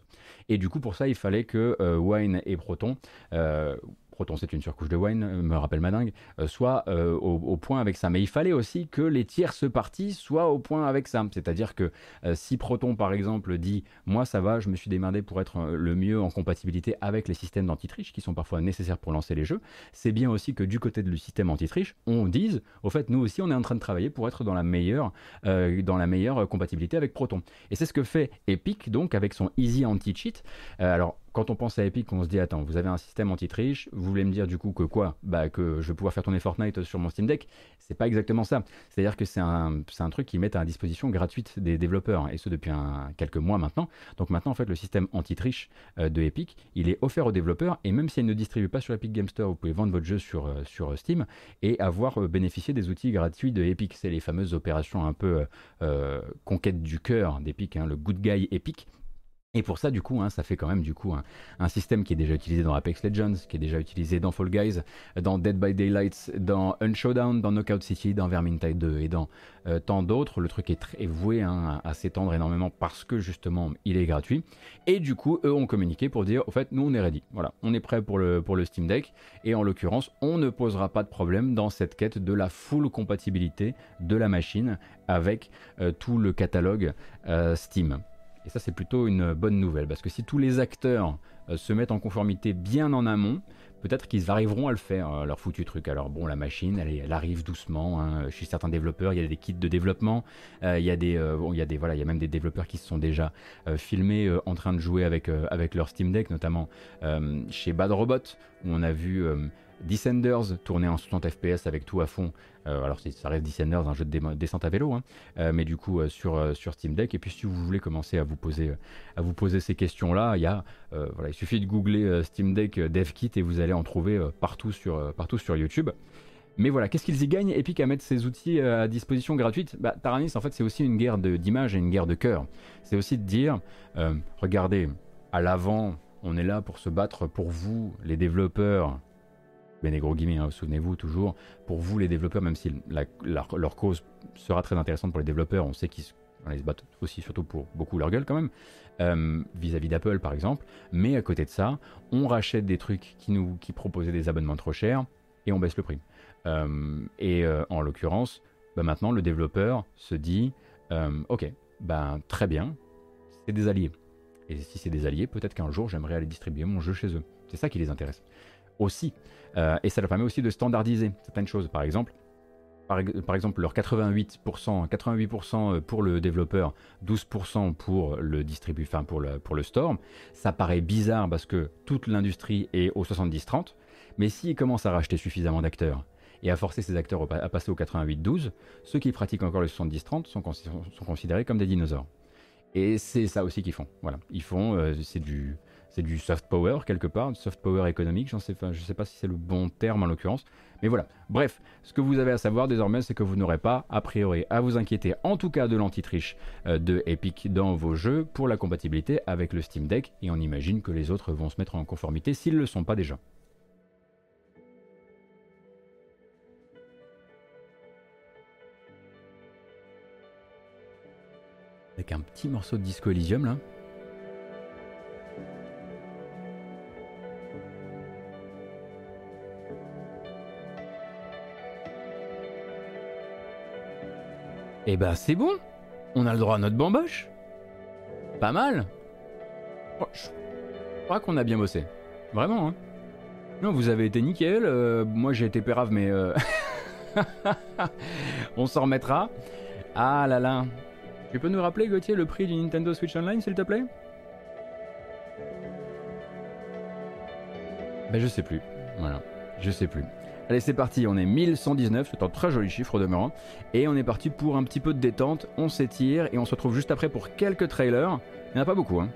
Et du coup, pour ça, il fallait que euh, Wine et Proton euh, Proton c'est une surcouche de wine, euh, me rappelle ma dingue, euh, soit euh, au, point avec ça. Mais il fallait aussi que les tierces parties soient au point avec ça. C'est-à-dire que si Proton par exemple dit moi ça va, je me suis démerdé pour être le mieux en compatibilité avec les systèmes d'antitriche qui sont parfois nécessaires pour lancer les jeux, c'est bien aussi que du côté du système antitriche, on dise au fait nous aussi on est en train de travailler pour être dans la meilleure, dans la meilleure compatibilité avec Proton. Et c'est ce que fait Epic donc avec son Easy Anti-Cheat. alors quand on pense à Epic, on se dit attends, vous avez un système anti-triche, vous voulez me dire du coup que quoi? Bah que je vais pouvoir faire tourner Fortnite sur mon Steam Deck C'est pas exactement ça. C'est-à-dire que c'est un, truc qui met à disposition gratuite des développeurs, et ce depuis quelques mois maintenant. Donc maintenant, en fait, le système anti-triche euh, de Epic, il est offert aux développeurs, et même s'il ne distribue pas sur Epic Game Store, vous pouvez vendre votre jeu sur, euh, sur Steam et avoir euh, bénéficié des outils gratuits de Epic. C'est les fameuses opérations un peu conquête du cœur d'Epic, hein, le good guy Epic Et pour ça, du coup, hein, ça fait quand même du coup un, système qui est déjà utilisé dans Apex Legends, qui est déjà utilisé dans Fall Guys, dans Dead by Daylight, dans Unshowdown, dans Knockout City, dans Vermintide 2 et dans euh, tant d'autres. Le truc est, très, voué hein, à, s'étendre énormément parce que justement il est gratuit. Et du coup, eux ont communiqué pour dire, au fait, nous on est ready. Voilà, on est prêt pour le, Steam Deck. Et en l'occurrence, on ne posera pas de problème dans cette quête de la full compatibilité de la machine avec euh, tout le catalogue euh, Steam. Et ça, c'est plutôt une bonne nouvelle, parce que si tous les acteurs euh, se mettent en conformité bien en amont, peut-être qu'ils arriveront à le faire, euh, leur foutu truc. Alors bon, la machine, elle, arrive doucement. Hein. Chez certains développeurs, il y a des kits de développement. Euh, il, y a des, il, y a des, voilà, il y a même des développeurs qui se sont déjà filmés en train de jouer avec, avec leur Steam Deck, notamment chez Bad Robot, où on a vu Descenders tourner en 60 FPS avec tout à fond. Euh, alors ça reste Descenders, un jeu de descente à vélo, hein. euh, mais du coup euh, sur, Steam Deck. Et puis si vous voulez commencer à vous poser, à vous poser ces questions-là, il, suffit de googler Steam Deck DevKit et vous allez en trouver partout, sur, partout sur YouTube. Mais voilà, qu'est-ce qu'ils y gagnent Epic à mettre ces outils à disposition gratuite? Bah, Taranis, en fait, c'est aussi une guerre d'image et une guerre de cœur. C'est aussi de dire, regardez, à l'avant, on est là pour se battre pour vous, les développeurs, bien des guillemets, hein, souvenez-vous toujours, pour vous les développeurs, même si leur cause sera très intéressante pour les développeurs, on sait qu'ils se battent aussi surtout pour beaucoup leur gueule quand même, euh, vis-à-vis d'Apple par exemple, mais à côté de ça, on rachète des trucs qui nous qui proposaient des abonnements trop chers et on baisse le prix. Euh, et euh, en l'occurrence, bah, maintenant le développeur se dit, ok, ben très bien, c'est des alliés. Et si c'est des alliés, peut-être qu'un jour j'aimerais aller distribuer mon jeu chez eux. C'est ça qui les intéresse aussi. Euh, et ça leur permet aussi de standardiser certaines choses. Par exemple, par, exemple leur 88%, 88% euh, pour le développeur, 12% pour le distribu, enfin pour le, pour le store. Ça paraît bizarre parce que toute l'industrie est au 70-30. Mais s'ils commencent à racheter suffisamment d'acteurs et à forcer ces acteurs à passer au 88-12, ceux qui pratiquent encore le 70-30 sont, sont, considérés comme des dinosaures. Et c'est ça aussi qu'ils font. Voilà, ils font, euh, c'est du, c'est du soft power quelque part, du soft power économique, je ne sais pas si c'est le bon terme en l'occurrence, mais voilà. Bref, ce que vous avez à savoir désormais, c'est que vous n'aurez pas, a priori, à vous inquiéter, en tout cas de l'anti-triche euh, de Epic dans vos jeux pour la compatibilité avec le Steam Deck, et on imagine que les autres vont se mettre en conformité s'ils ne le sont pas déjà. Avec un petit morceau de Disco Elysium là. Eh ben c'est bon, on a le droit à notre bamboche. Pas mal. Oh, je crois qu'on a bien bossé. Vraiment. Hein. Non, vous avez été nickel. Euh, moi j'ai été pérave, mais euh, on s'en remettra. Ah là là. Tu peux nous rappeler, Gauthier, le prix du Nintendo Switch Online, s'il te plaît? Ben je sais plus. Voilà, je sais plus. Allez, c'est parti, on est 1119, c'est un très joli chiffre demeurant. Et on est parti pour un petit peu de détente, on s'étire et on se retrouve juste après pour quelques trailers. Il n'y en a pas beaucoup, hein.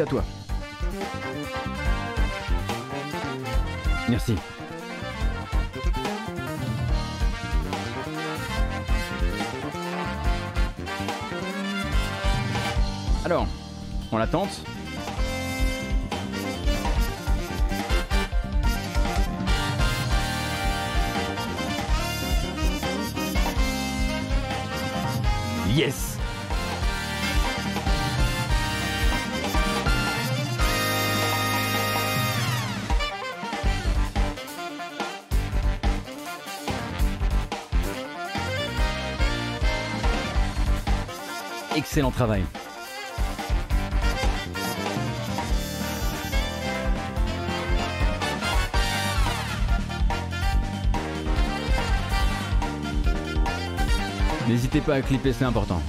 À toi. Merci. Alors, on l'attente. Yes excellent travail. N'hésitez pas à clipper, c'est important.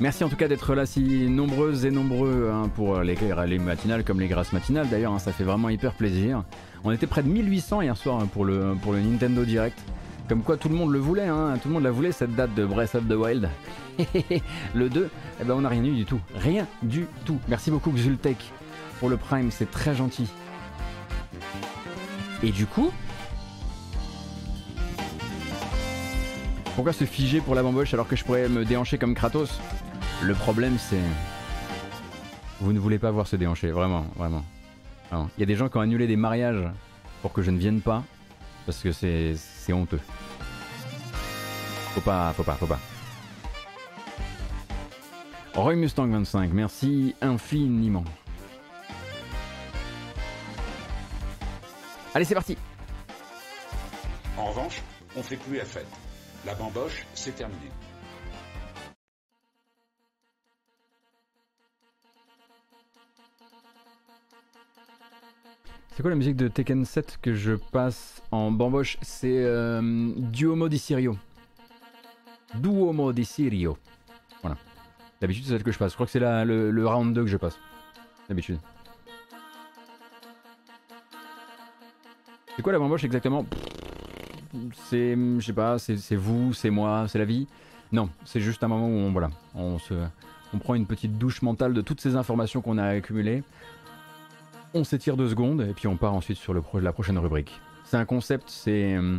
Merci en tout cas d'être là si nombreuses et nombreux hein, pour euh, les, matinales comme les grâces matinales d'ailleurs, hein, ça fait vraiment hyper plaisir. On était près de 1800 hier soir hein, pour, le, Nintendo Direct. Comme quoi tout le monde le voulait, hein, tout le monde la voulait cette date de Breath of the Wild. le 2, eh ben on n'a rien eu du tout. Rien du tout. Merci beaucoup Xultech pour le Prime, c'est très gentil. Et du coup, pourquoi se figer pour la bamboche alors que je pourrais me déhancher comme Kratos? Le problème c'est... Vous ne voulez pas voir se déhancher, vraiment, vraiment. Il y a des gens qui ont annulé des mariages pour que je ne vienne pas, parce que c'est honteux. Faut pas, faut pas, faut pas. Roy Mustang 25, merci infiniment. Allez, c'est parti En revanche, on fait plus la fête. La bamboche, c'est terminé. C'est quoi la musique de Tekken 7 que je passe en bamboche? C'est euh, Duomo di Sirio. Duomo di Sirio. Voilà. D'habitude, c'est celle que je passe. Je crois que c'est le, le round 2 que je passe. D'habitude. C'est quoi la bamboche exactement? C'est, je sais pas, c'est vous, c'est moi, c'est la vie? Non, c'est juste un moment où voilà, on, se, on prend une petite douche mentale de toutes ces informations qu'on a accumulées. On s'étire deux secondes et puis on part ensuite sur le la prochaine rubrique. C'est un concept, c'est... Euh,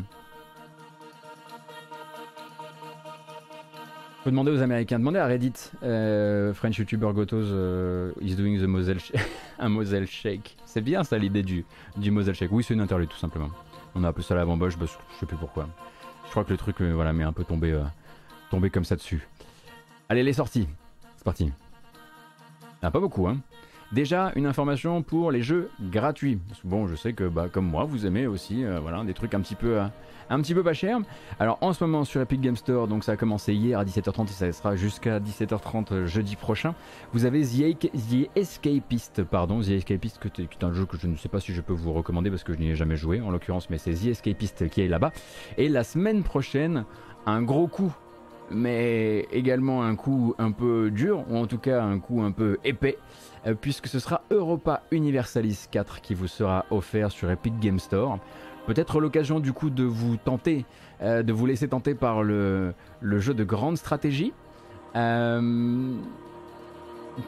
Faut demander aux Américains, demander à Reddit. Euh, French YouTuber Gotos euh, is doing the Moselle un Moselle Shake. C'est bien ça l'idée du, du Moselle Shake. Oui, c'est une interlude tout simplement. On a appelé ça la bamboche, bah, je sais plus pourquoi. Je crois que le truc euh, voilà, m'est un peu tombé, tombé comme ça dessus. Allez, les sorties. C'est parti. Ah, pas beaucoup, hein. Déjà, une information pour les jeux gratuits. Bon, je sais que bah, comme moi, vous aimez aussi voilà, des trucs un petit peu un petit peu pas cher. Alors en ce moment sur Epic Game Store, donc ça a commencé hier à 17h30 et ça sera jusqu'à 17h30 euh, jeudi prochain. Vous avez The, Escapist, pardon, The Escapist, qui est un jeu que je ne sais pas si je peux vous recommander parce que je n'y ai jamais joué en l'occurrence, mais c'est The Escapist qui est là-bas. Et la semaine prochaine, un gros coup mais également un coup un peu dur, ou en tout cas un coup un peu épais, euh, puisque ce sera Europa Universalis 4 qui vous sera offert sur Epic Game Store. Peut-être l'occasion du coup de vous tenter, euh, de vous laisser tenter par le, jeu de grande stratégie. Euh,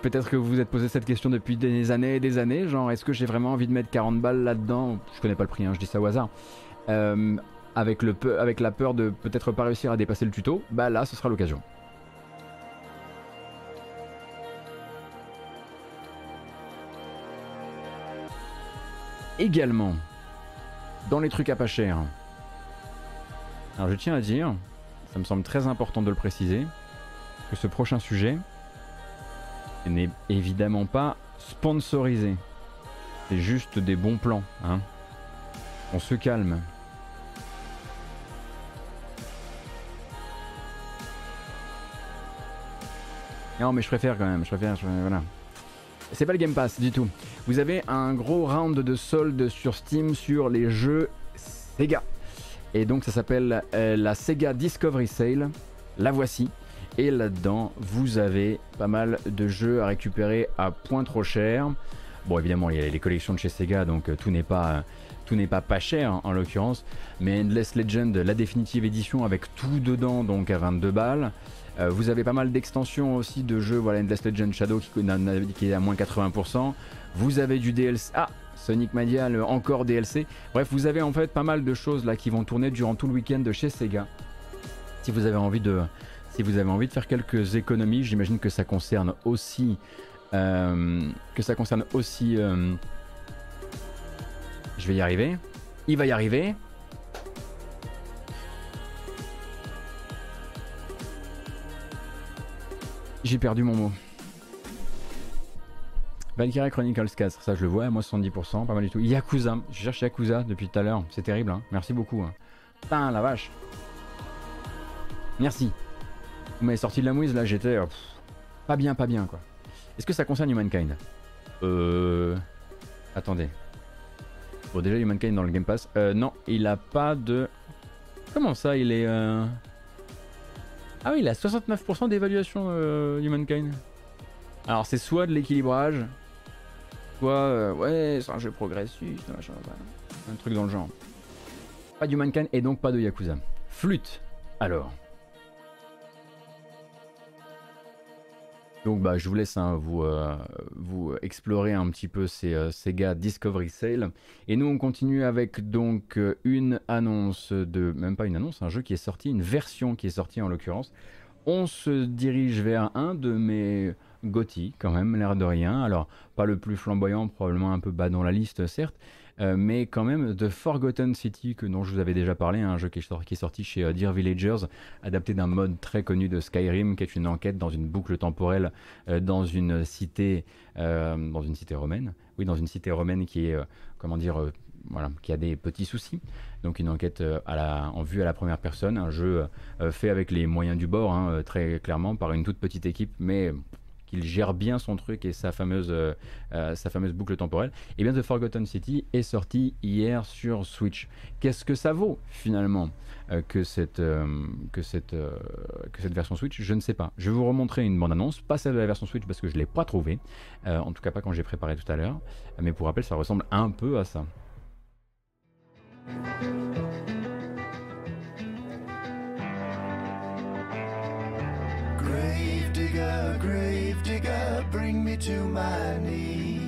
peut-être que vous vous êtes posé cette question depuis des années et des années, genre est-ce que j'ai vraiment envie de mettre 40 balles là-dedans? Je connais pas le prix, hein, je dis ça au hasard. Avec, la peur de peut-être pas réussir à dépasser le tuto, bah là ce sera l'occasion. Également, dans les trucs à pas cher. Alors je tiens à dire, ça me semble très important de le préciser, que ce prochain sujet n'est évidemment pas sponsorisé. C'est juste des bons plans. Hein. On se calme. Non mais je préfère quand même, je préfère, je, voilà. C'est pas le Game Pass du tout. Vous avez un gros round de soldes sur Steam sur les jeux Sega. Et donc ça s'appelle euh, la Sega Discovery Sale. La voici. Et là-dedans, vous avez pas mal de jeux à récupérer à point trop cher. Bon, évidemment, il y a les collections de chez Sega, donc euh, tout n'est pas tout n'est pas pas cher en l'occurrence. Mais Endless Legend, la définitive édition avec tout dedans, donc à 22 balles. Euh, vous avez pas mal d'extensions aussi de jeux, voilà Endless Legend Shadow qui, est à moins 80%. Vous avez du DLC. Ah Sonic Mania, encore DLC. Bref, vous avez en fait pas mal de choses là qui vont tourner durant tout le week-end chez Sega. Si vous avez envie de, si vous avez envie de faire quelques économies, j'imagine que ça concerne aussi, euh, que ça concerne aussi. Euh, je vais y arriver. Il va y arriver. J'ai perdu mon mot. Valkyria Chronicles 4, ça je le vois, moi 70%, pas mal du tout. Yakuza, je cherche Yakuza depuis tout à l'heure, c'est terrible, hein. merci beaucoup. Hein. Putain, la vache. Merci. Vous m'avez sorti de la mouise là, j'étais euh, pas bien, pas bien quoi. Est-ce que ça concerne Humankind? Euh. Attendez. Bon, déjà Humankind dans le Game Pass. Euh, non, il a pas de. Comment ça, il est. Euh... Ah oui, il a 69% d'évaluation euh, Humankind. Alors c'est soit de l'équilibrage, soit euh, ouais, c'est un jeu progressiste, machin, un truc dans le genre. Pas d'Humankind et donc pas de Yakuza. Flûte, alors. Donc bah, je vous laisse hein, vous, euh, vous explorer un petit peu ces euh, Sega Discovery Sale. Et nous on continue avec donc euh, une annonce de... Même pas une annonce, un jeu qui est sorti, une version qui est sortie en l'occurrence. On se dirige vers un de mes GOTY quand même, l'air de rien. Alors pas le plus flamboyant, probablement un peu bas dans la liste certes. Euh, mais quand même The Forgotten City, que, dont je vous avais déjà parlé, un jeu qui est, sorti, chez euh, Dear Villagers, adapté d'un mode très connu de Skyrim, qui est une enquête dans une boucle temporelle euh, dans une cité, dans une cité romaine. Oui, dans une cité romaine qui est, comment dire, voilà, qui a des petits soucis. Donc une enquête en vue à la première personne, un jeu fait avec les moyens du bord, hein, très clairement, par une toute petite équipe, mais il gère bien son truc et sa fameuse, euh, euh, boucle temporelle, et eh bien The Forgotten City est sorti hier sur Switch. Qu'est-ce que ça vaut finalement euh, que, cette, que, cette, que cette version Switch? Je ne sais pas. Je vais vous remontrer une bande-annonce, pas celle de la version Switch parce que je ne l'ai pas trouvée, en tout cas pas quand j'ai préparé tout à l'heure, mais pour rappel ça ressemble un peu à ça. Digger, grave digger, bring me to my knee.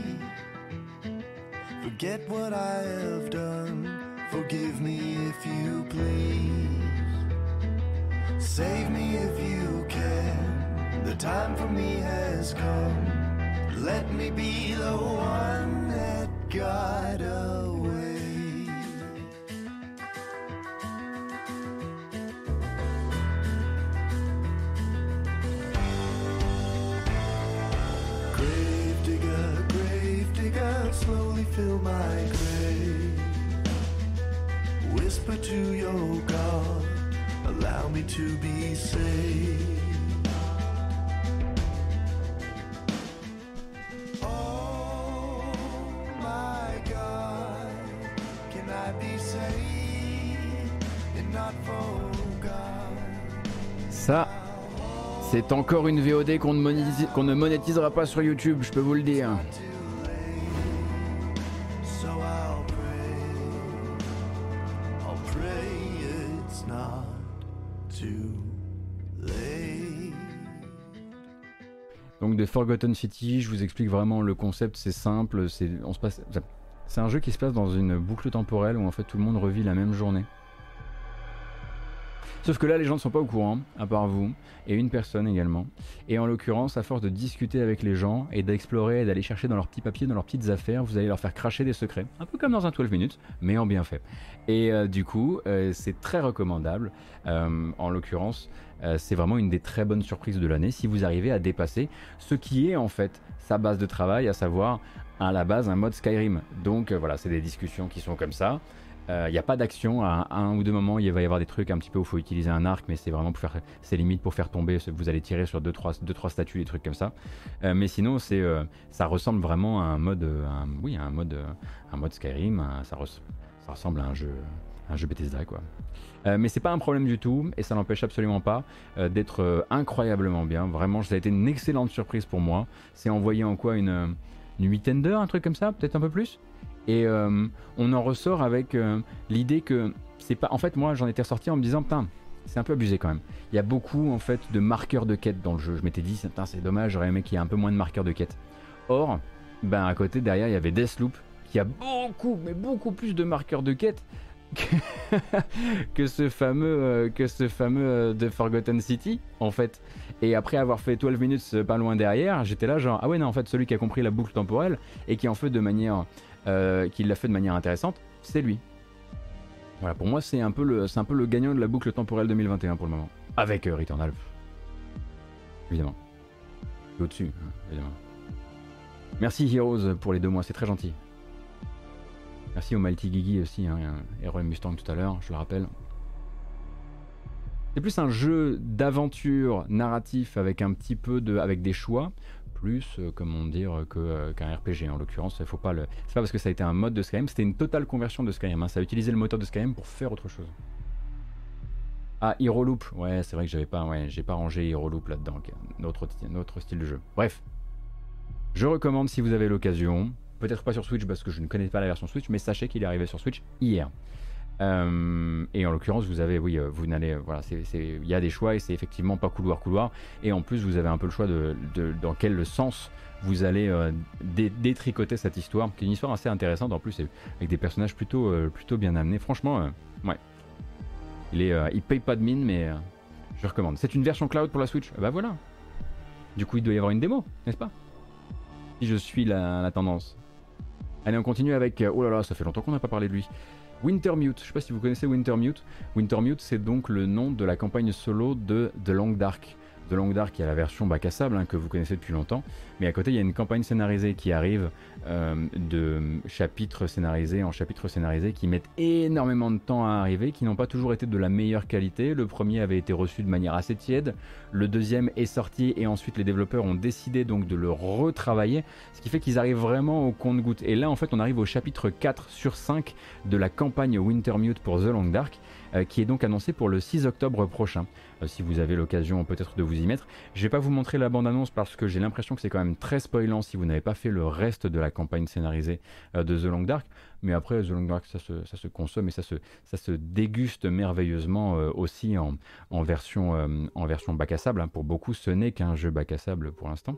Forget what I have done, forgive me if you please. Save me if you can, the time for me has come. Let me be the one that got away. Fill my grave. Whisper to your God, allow me to be saved. Ça, c'est encore une VOD qu'on ne, qu'on ne monétisera pas sur YouTube, je peux vous le dire. Forgotten City, je vous explique vraiment le concept, c'est simple, c'est un jeu qui se passe dans une boucle temporelle où en fait tout le monde revit la même journée. Sauf que là, les gens ne sont pas au courant, à part vous, et une personne également. Et en l'occurrence, à force de discuter avec les gens et d'explorer et d'aller chercher dans leurs petits papiers, dans leurs petites affaires, vous allez leur faire cracher des secrets. Un peu comme dans un 12 minutes, mais en bien fait. Et euh, du coup, euh, c'est très recommandable. Euh, en l'occurrence, c'est vraiment une des très bonnes surprises de l'année si vous arrivez à dépasser ce qui est en fait sa base de travail, à savoir à la base un mode Skyrim. Donc voilà, c'est des discussions qui sont comme ça. Il euh, n'y a pas d'action. À un ou deux moments, il va y avoir des trucs un petit peu où il faut utiliser un arc, mais c'est vraiment pour faire. C'est limite pour faire tomber. Vous allez tirer sur deux trois, deux, trois statues, des trucs comme ça. Euh, mais sinon, c'est, euh, ça ressemble vraiment à un mode. Un, oui, un mode, un mode Skyrim. ça, ça, ressemble à un jeu, un jeu Bethesda, quoi. mais c'est pas un problème du tout et ça n'empêche absolument pas d'être incroyablement bien. Vraiment, ça a été une excellente surprise pour moi. C'est envoyé en quoi une, une huitaine d'heures, un truc comme ça, peut-être un peu plus? Et euh, on en ressort avec euh, l'idée que c'est pas. En fait, moi, j'en étais ressorti en me disant, putain, c'est un peu abusé quand même. Il y a beaucoup en fait de marqueurs de quête dans le jeu. Je m'étais dit, c'est dommage, j'aurais aimé qu'il y ait un peu moins de marqueurs de quête. Or, ben à côté derrière, il y avait Deathloop qui a beaucoup, mais beaucoup plus de marqueurs de quête que, ce fameux, euh, que ce fameux The Forgotten City en fait. Et après avoir fait 12 minutes pas loin derrière, j'étais là genre ah ouais non en fait celui qui a compris la boucle temporelle et qui en fait de manière euh, qui l'a fait de manière intéressante, c'est lui. Voilà, pour moi, c'est un, peu le, gagnant de la boucle temporelle 2021 pour le moment. Avec euh, Returnal. Évidemment. Au-dessus, hein, évidemment. Merci Heroes pour les deux mois, c'est très gentil. Merci au Malti Gigi aussi, hein, Hero Mustang tout à l'heure, je le rappelle. C'est plus un jeu d'aventure narratif avec un petit peu de. avec des choix plus, euh, comment dire, euh, qu'un RPG en l'occurrence. Il faut pas le. C'est pas parce que ça a été un mode de Skyrim, c'était une totale conversion de Skyrim. Hein. Ça a utilisé le moteur de Skyrim pour faire autre chose. Ah, Hero Loop. Ouais, c'est vrai que j'avais pas, ouais, j'ai pas rangé Hero Loop là-dedans. Notre, notre style de jeu. Bref. Je recommande si vous avez l'occasion. Peut-être pas sur Switch parce que je ne connais pas la version Switch, mais sachez qu'il est arrivé sur Switch hier. Euh, et en l'occurrence, vous avez, oui, euh, vous n'allez, euh, voilà, il y a des choix et c'est effectivement pas couloir couloir. Et en plus, vous avez un peu le choix de, dans quel sens vous allez détricoter cette histoire, qui est une histoire assez intéressante en plus, avec des personnages plutôt, plutôt bien amenés. Franchement, ouais, il est, il paye pas de mine, mais je recommande. C'est une version cloud pour la Switch? Bah voilà. Du coup, il doit y avoir une démo, n'est-ce pas? Si je suis la, la tendance. Allez, on continue avec. Oh là là, ça fait longtemps qu'on n'a pas parlé de lui. Wintermute, je sais pas si vous connaissez Wintermute. Wintermute, c'est donc le nom de la campagne solo de The Long Dark. The Long Dark, il y a la version bac à sable hein, que vous connaissez depuis longtemps, mais à côté il y a une campagne scénarisée qui arrive euh, de chapitres scénarisés en chapitres scénarisés qui mettent énormément de temps à arriver, qui n'ont pas toujours été de la meilleure qualité. Le premier avait été reçu de manière assez tiède, le deuxième est sorti et ensuite les développeurs ont décidé donc de le retravailler, ce qui fait qu'ils arrivent vraiment au compte-goutte. Et là en fait on arrive au chapitre 4 sur 5 de la campagne Wintermute pour The Long Dark, qui est donc annoncé pour le 6 octobre prochain. Euh, si vous avez l'occasion peut-être de vous y mettre. Je vais pas vous montrer la bande-annonce parce que j'ai l'impression que c'est quand même très spoilant si vous n'avez pas fait le reste de la campagne scénarisée euh, de The Long Dark. Mais après, The Long Dark, ça se, consomme et ça se, déguste merveilleusement euh, aussi en, version, en version bac à sable. Hein. Pour beaucoup, ce n'est qu'un jeu bac à sable pour l'instant.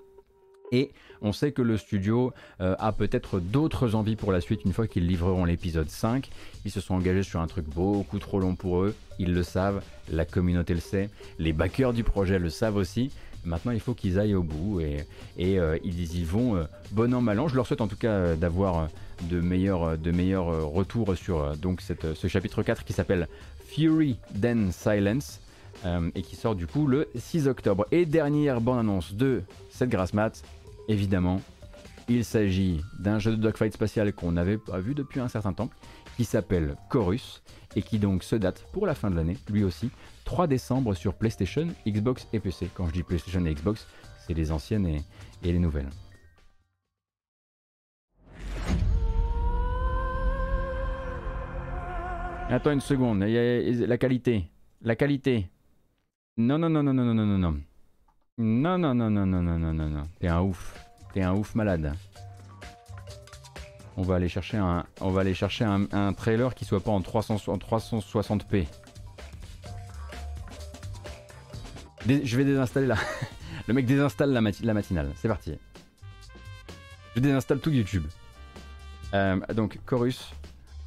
Et on sait que le studio euh, a peut-être d'autres envies pour la suite une fois qu'ils livreront l'épisode 5. Ils se sont engagés sur un truc beaucoup trop long pour eux, ils le savent, la communauté le sait, les backers du projet le savent aussi. Maintenant, il faut qu'ils aillent au bout et, euh, ils y vont euh, bon an mal an. Je leur souhaite en tout cas d'avoir de meilleurs, de meilleurs retours sur donc ce chapitre 4 qui s'appelle Fury Then Silence. et qui sort du coup le 6 octobre. Et dernière bande annonce de cette grasse mat, évidemment, il s'agit d'un jeu de dogfight spatial qu'on n'avait pas vu depuis un certain temps, qui s'appelle Chorus, et qui donc se date pour la fin de l'année, lui aussi, 3 décembre sur PlayStation, Xbox et PC. Quand je dis PlayStation et Xbox, c'est les anciennes et, les nouvelles. Attends une seconde, la qualité. La qualité. Non, non, non, non, non, non, non, non. Non, non, non, non, non, non, non, non, non. T'es un ouf. T'es un ouf malade. On va aller chercher un, on va aller chercher un, trailer qui soit pas en, 300, en 360p. je vais désinstaller là. Le mec désinstalle la, la matinale. C'est parti. Je désinstalle tout YouTube. Euh, donc, Chorus,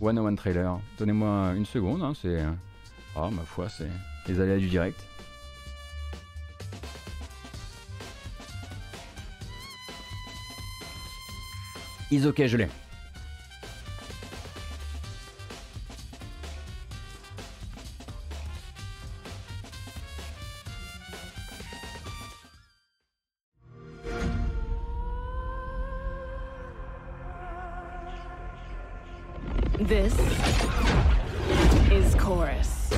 101 trailer. Donnez-moi une seconde. Hein, c'est. Ah, ma foi, c'est les aléas du direct. Is ok, je l'ai. This is Chorus.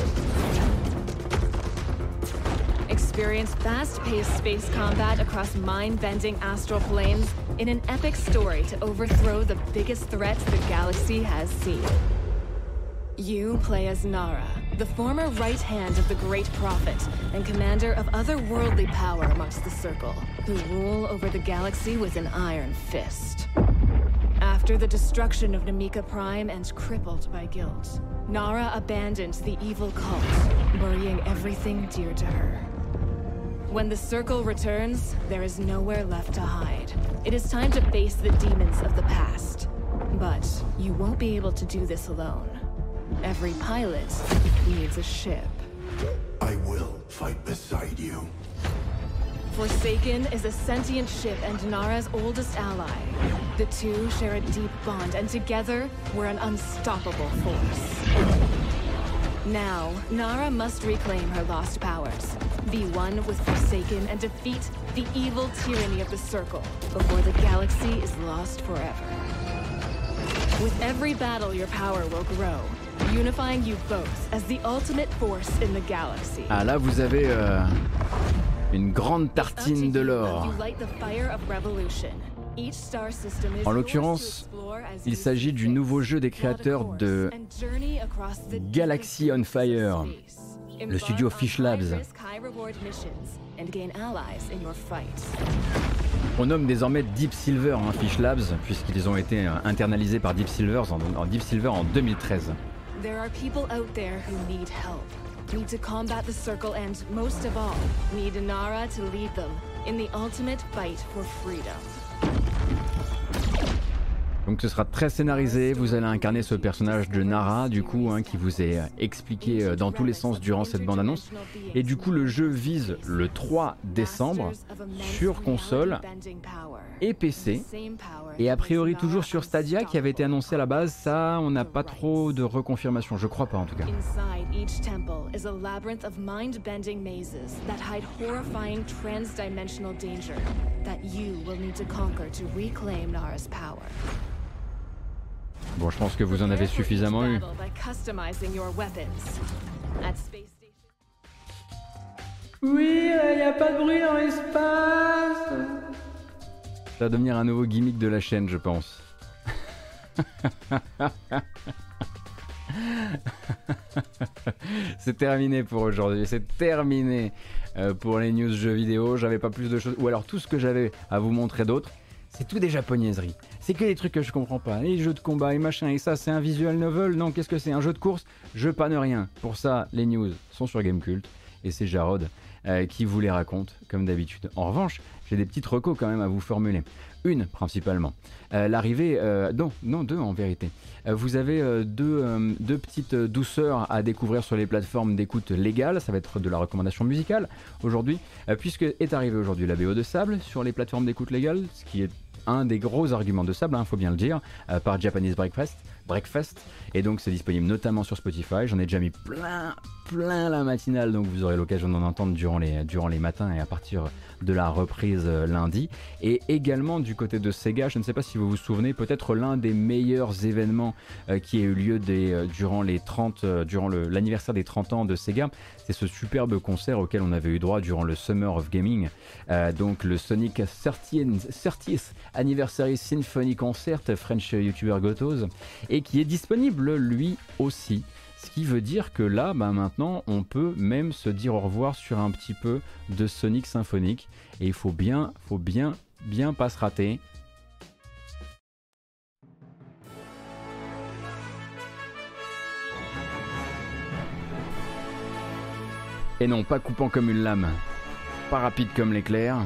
Experience fast-paced space combat across mind-bending astral planes in an epic story to overthrow the biggest threats the galaxy has seen. You play as Nara, the former right hand of the Great Prophet and commander of otherworldly power amongst the Circle, who rule over the galaxy with an iron fist. After the destruction of Namika Prime and crippled by guilt, Nara abandoned the evil cult, burying everything dear to her. When the Circle returns, there is nowhere left to hide. It is time to face the demons of the past. But you won't be able to do this alone. Every pilot needs a ship. I will fight beside you. Forsaken is a sentient ship and Nara's oldest ally. The two share a deep bond, and together, we're an unstoppable force. Now, Nara must reclaim her lost powers, be one with Forsaken, and defeat the evil tyranny of the Circle before the galaxy is lost forever. With every battle, your power will grow, unifying you both as the ultimate force in the galaxy. Ah là, vous avez euh, une grande tartine de l'or. En l'occurrence, il s'agit du nouveau jeu des créateurs de Galaxy on Fire. Le studio Fish Labs. On nomme désormais Deep Silver hein, Fish Labs, puisqu'ils ont été euh, internalisés par Deep Silver en, en Deep Silver en 2013. There are people out there who need help, need to combat the circle, and most of all, need Nara to lead them in the ultimate fight for freedom. Donc ce sera très scénarisé, vous allez incarner ce personnage de Nara du coup hein, qui vous est expliqué euh, dans tous les sens durant cette bande-annonce. Et du coup le jeu vise le 3 décembre sur console et PC. Et a priori toujours sur Stadia qui avait été annoncé à la base, ça on n'a pas trop de reconfirmation, je crois pas en tout cas. Bon, je pense que vous en avez suffisamment eu. Oui, il n'y a pas de bruit dans l'espace. Ça va devenir un nouveau gimmick de la chaîne, je pense. c'est terminé pour aujourd'hui, c'est terminé euh, pour les news jeux vidéo. J'avais pas plus de choses, ou alors tout ce que j'avais à vous montrer d'autre, c'est tout des japonaiseries. C'est que des trucs que je comprends pas. Les jeux de combat et machin, et ça, c'est un visual novel. Non, qu'est-ce que c'est? Un jeu de course? Je panne rien. Pour ça, les news sont sur Gamecult, et c'est Jarod euh, qui vous les raconte, comme d'habitude. En revanche, j'ai des petites recos quand même à vous formuler. Une principalement. Euh, L'arrivée, euh, non, non, deux en vérité. Vous avez deux, deux petites douceurs à découvrir sur les plateformes d'écoute légales. Ça va être de la recommandation musicale aujourd'hui, puisque est arrivé aujourd'hui la BO de Sable sur les plateformes d'écoute légales, ce qui est un des gros arguments de Sable, il faut bien le dire, euh, par Japanese Breakfast. Breakfast. Et donc c'est disponible notamment sur Spotify. J'en ai déjà mis plein, plein la matinale, donc vous aurez l'occasion d'en entendre durant les, durant les matins et à partir de la reprise euh, lundi. Et également du côté de Sega, je ne sais pas si vous vous souvenez, peut-être l'un des meilleurs événements euh, qui a eu lieu euh, durant les 30, euh, durant l'anniversaire des 30 ans de Sega, c'est ce superbe concert auquel on avait eu droit durant le Summer of Gaming, donc le Sonic 30th, 30th Anniversary Symphony Concert, French YouTuber Gotos, et qui est disponible lui aussi. Ce qui veut dire que là, bah, maintenant, on peut même se dire au revoir sur un petit peu de Sonic symphonique. Et il faut bien, faut bien, bien pas se rater. Et non, pas coupant comme une lame, pas rapide comme l'éclair.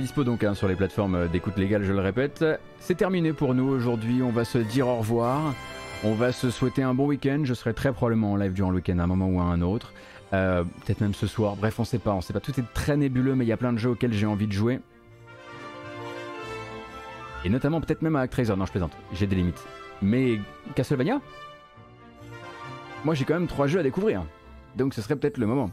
Dispo donc hein, sur les plateformes d'écoute légale, je le répète. C'est terminé pour nous aujourd'hui, on va se dire au revoir. On va se souhaiter un bon week-end. Je serai très probablement en live durant le week-end à un moment ou à un autre. Euh, Peut-être même ce soir. Bref, on sait pas. On sait pas. Tout est très nébuleux, mais il y a plein de jeux auxquels j'ai envie de jouer. Et notamment peut-être même à Actraiser. Non, je plaisante. J'ai des limites. Mais Castlevania? Moi, j'ai quand même trois jeux à découvrir. Donc ce serait peut-être le moment.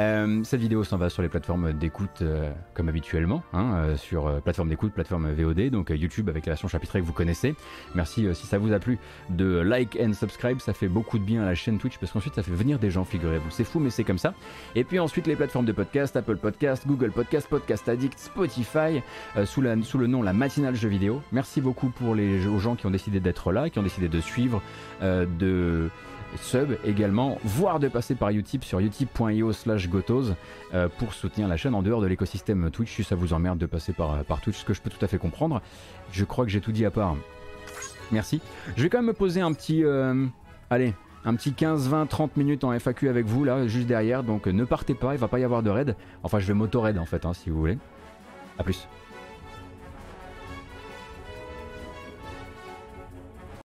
Euh, cette vidéo s'en va sur les plateformes d'écoute euh, comme habituellement, hein, euh, sur plateforme d'écoute, plateforme VOD, donc YouTube avec la version chapitrée que vous connaissez. Merci si ça vous a plu de like and subscribe, ça fait beaucoup de bien à la chaîne Twitch parce qu'ensuite ça fait venir des gens, figurez-vous. C'est fou mais c'est comme ça. Et puis ensuite les plateformes de podcast, Apple Podcast, Google Podcast, Podcast Addict, Spotify, sous, sous le nom La Matinale Jeux Vidéo. Merci beaucoup pour les aux gens qui ont décidé d'être là, qui ont décidé de suivre, de sub également, voire de passer par Utip sur utip.io slash gotos euh, pour soutenir la chaîne en dehors de l'écosystème Twitch si ça vous emmerde de passer par, par Twitch, ce que je peux tout à fait comprendre. Je crois que j'ai tout dit à part. Merci. Je vais quand même me poser un petit... euh, allez, un petit 15, 20, 30 minutes en FAQ avec vous là, juste derrière, donc euh, ne partez pas, il va pas y avoir de raid. Enfin, je vais m'auto-raid en fait, hein, si vous voulez. A plus.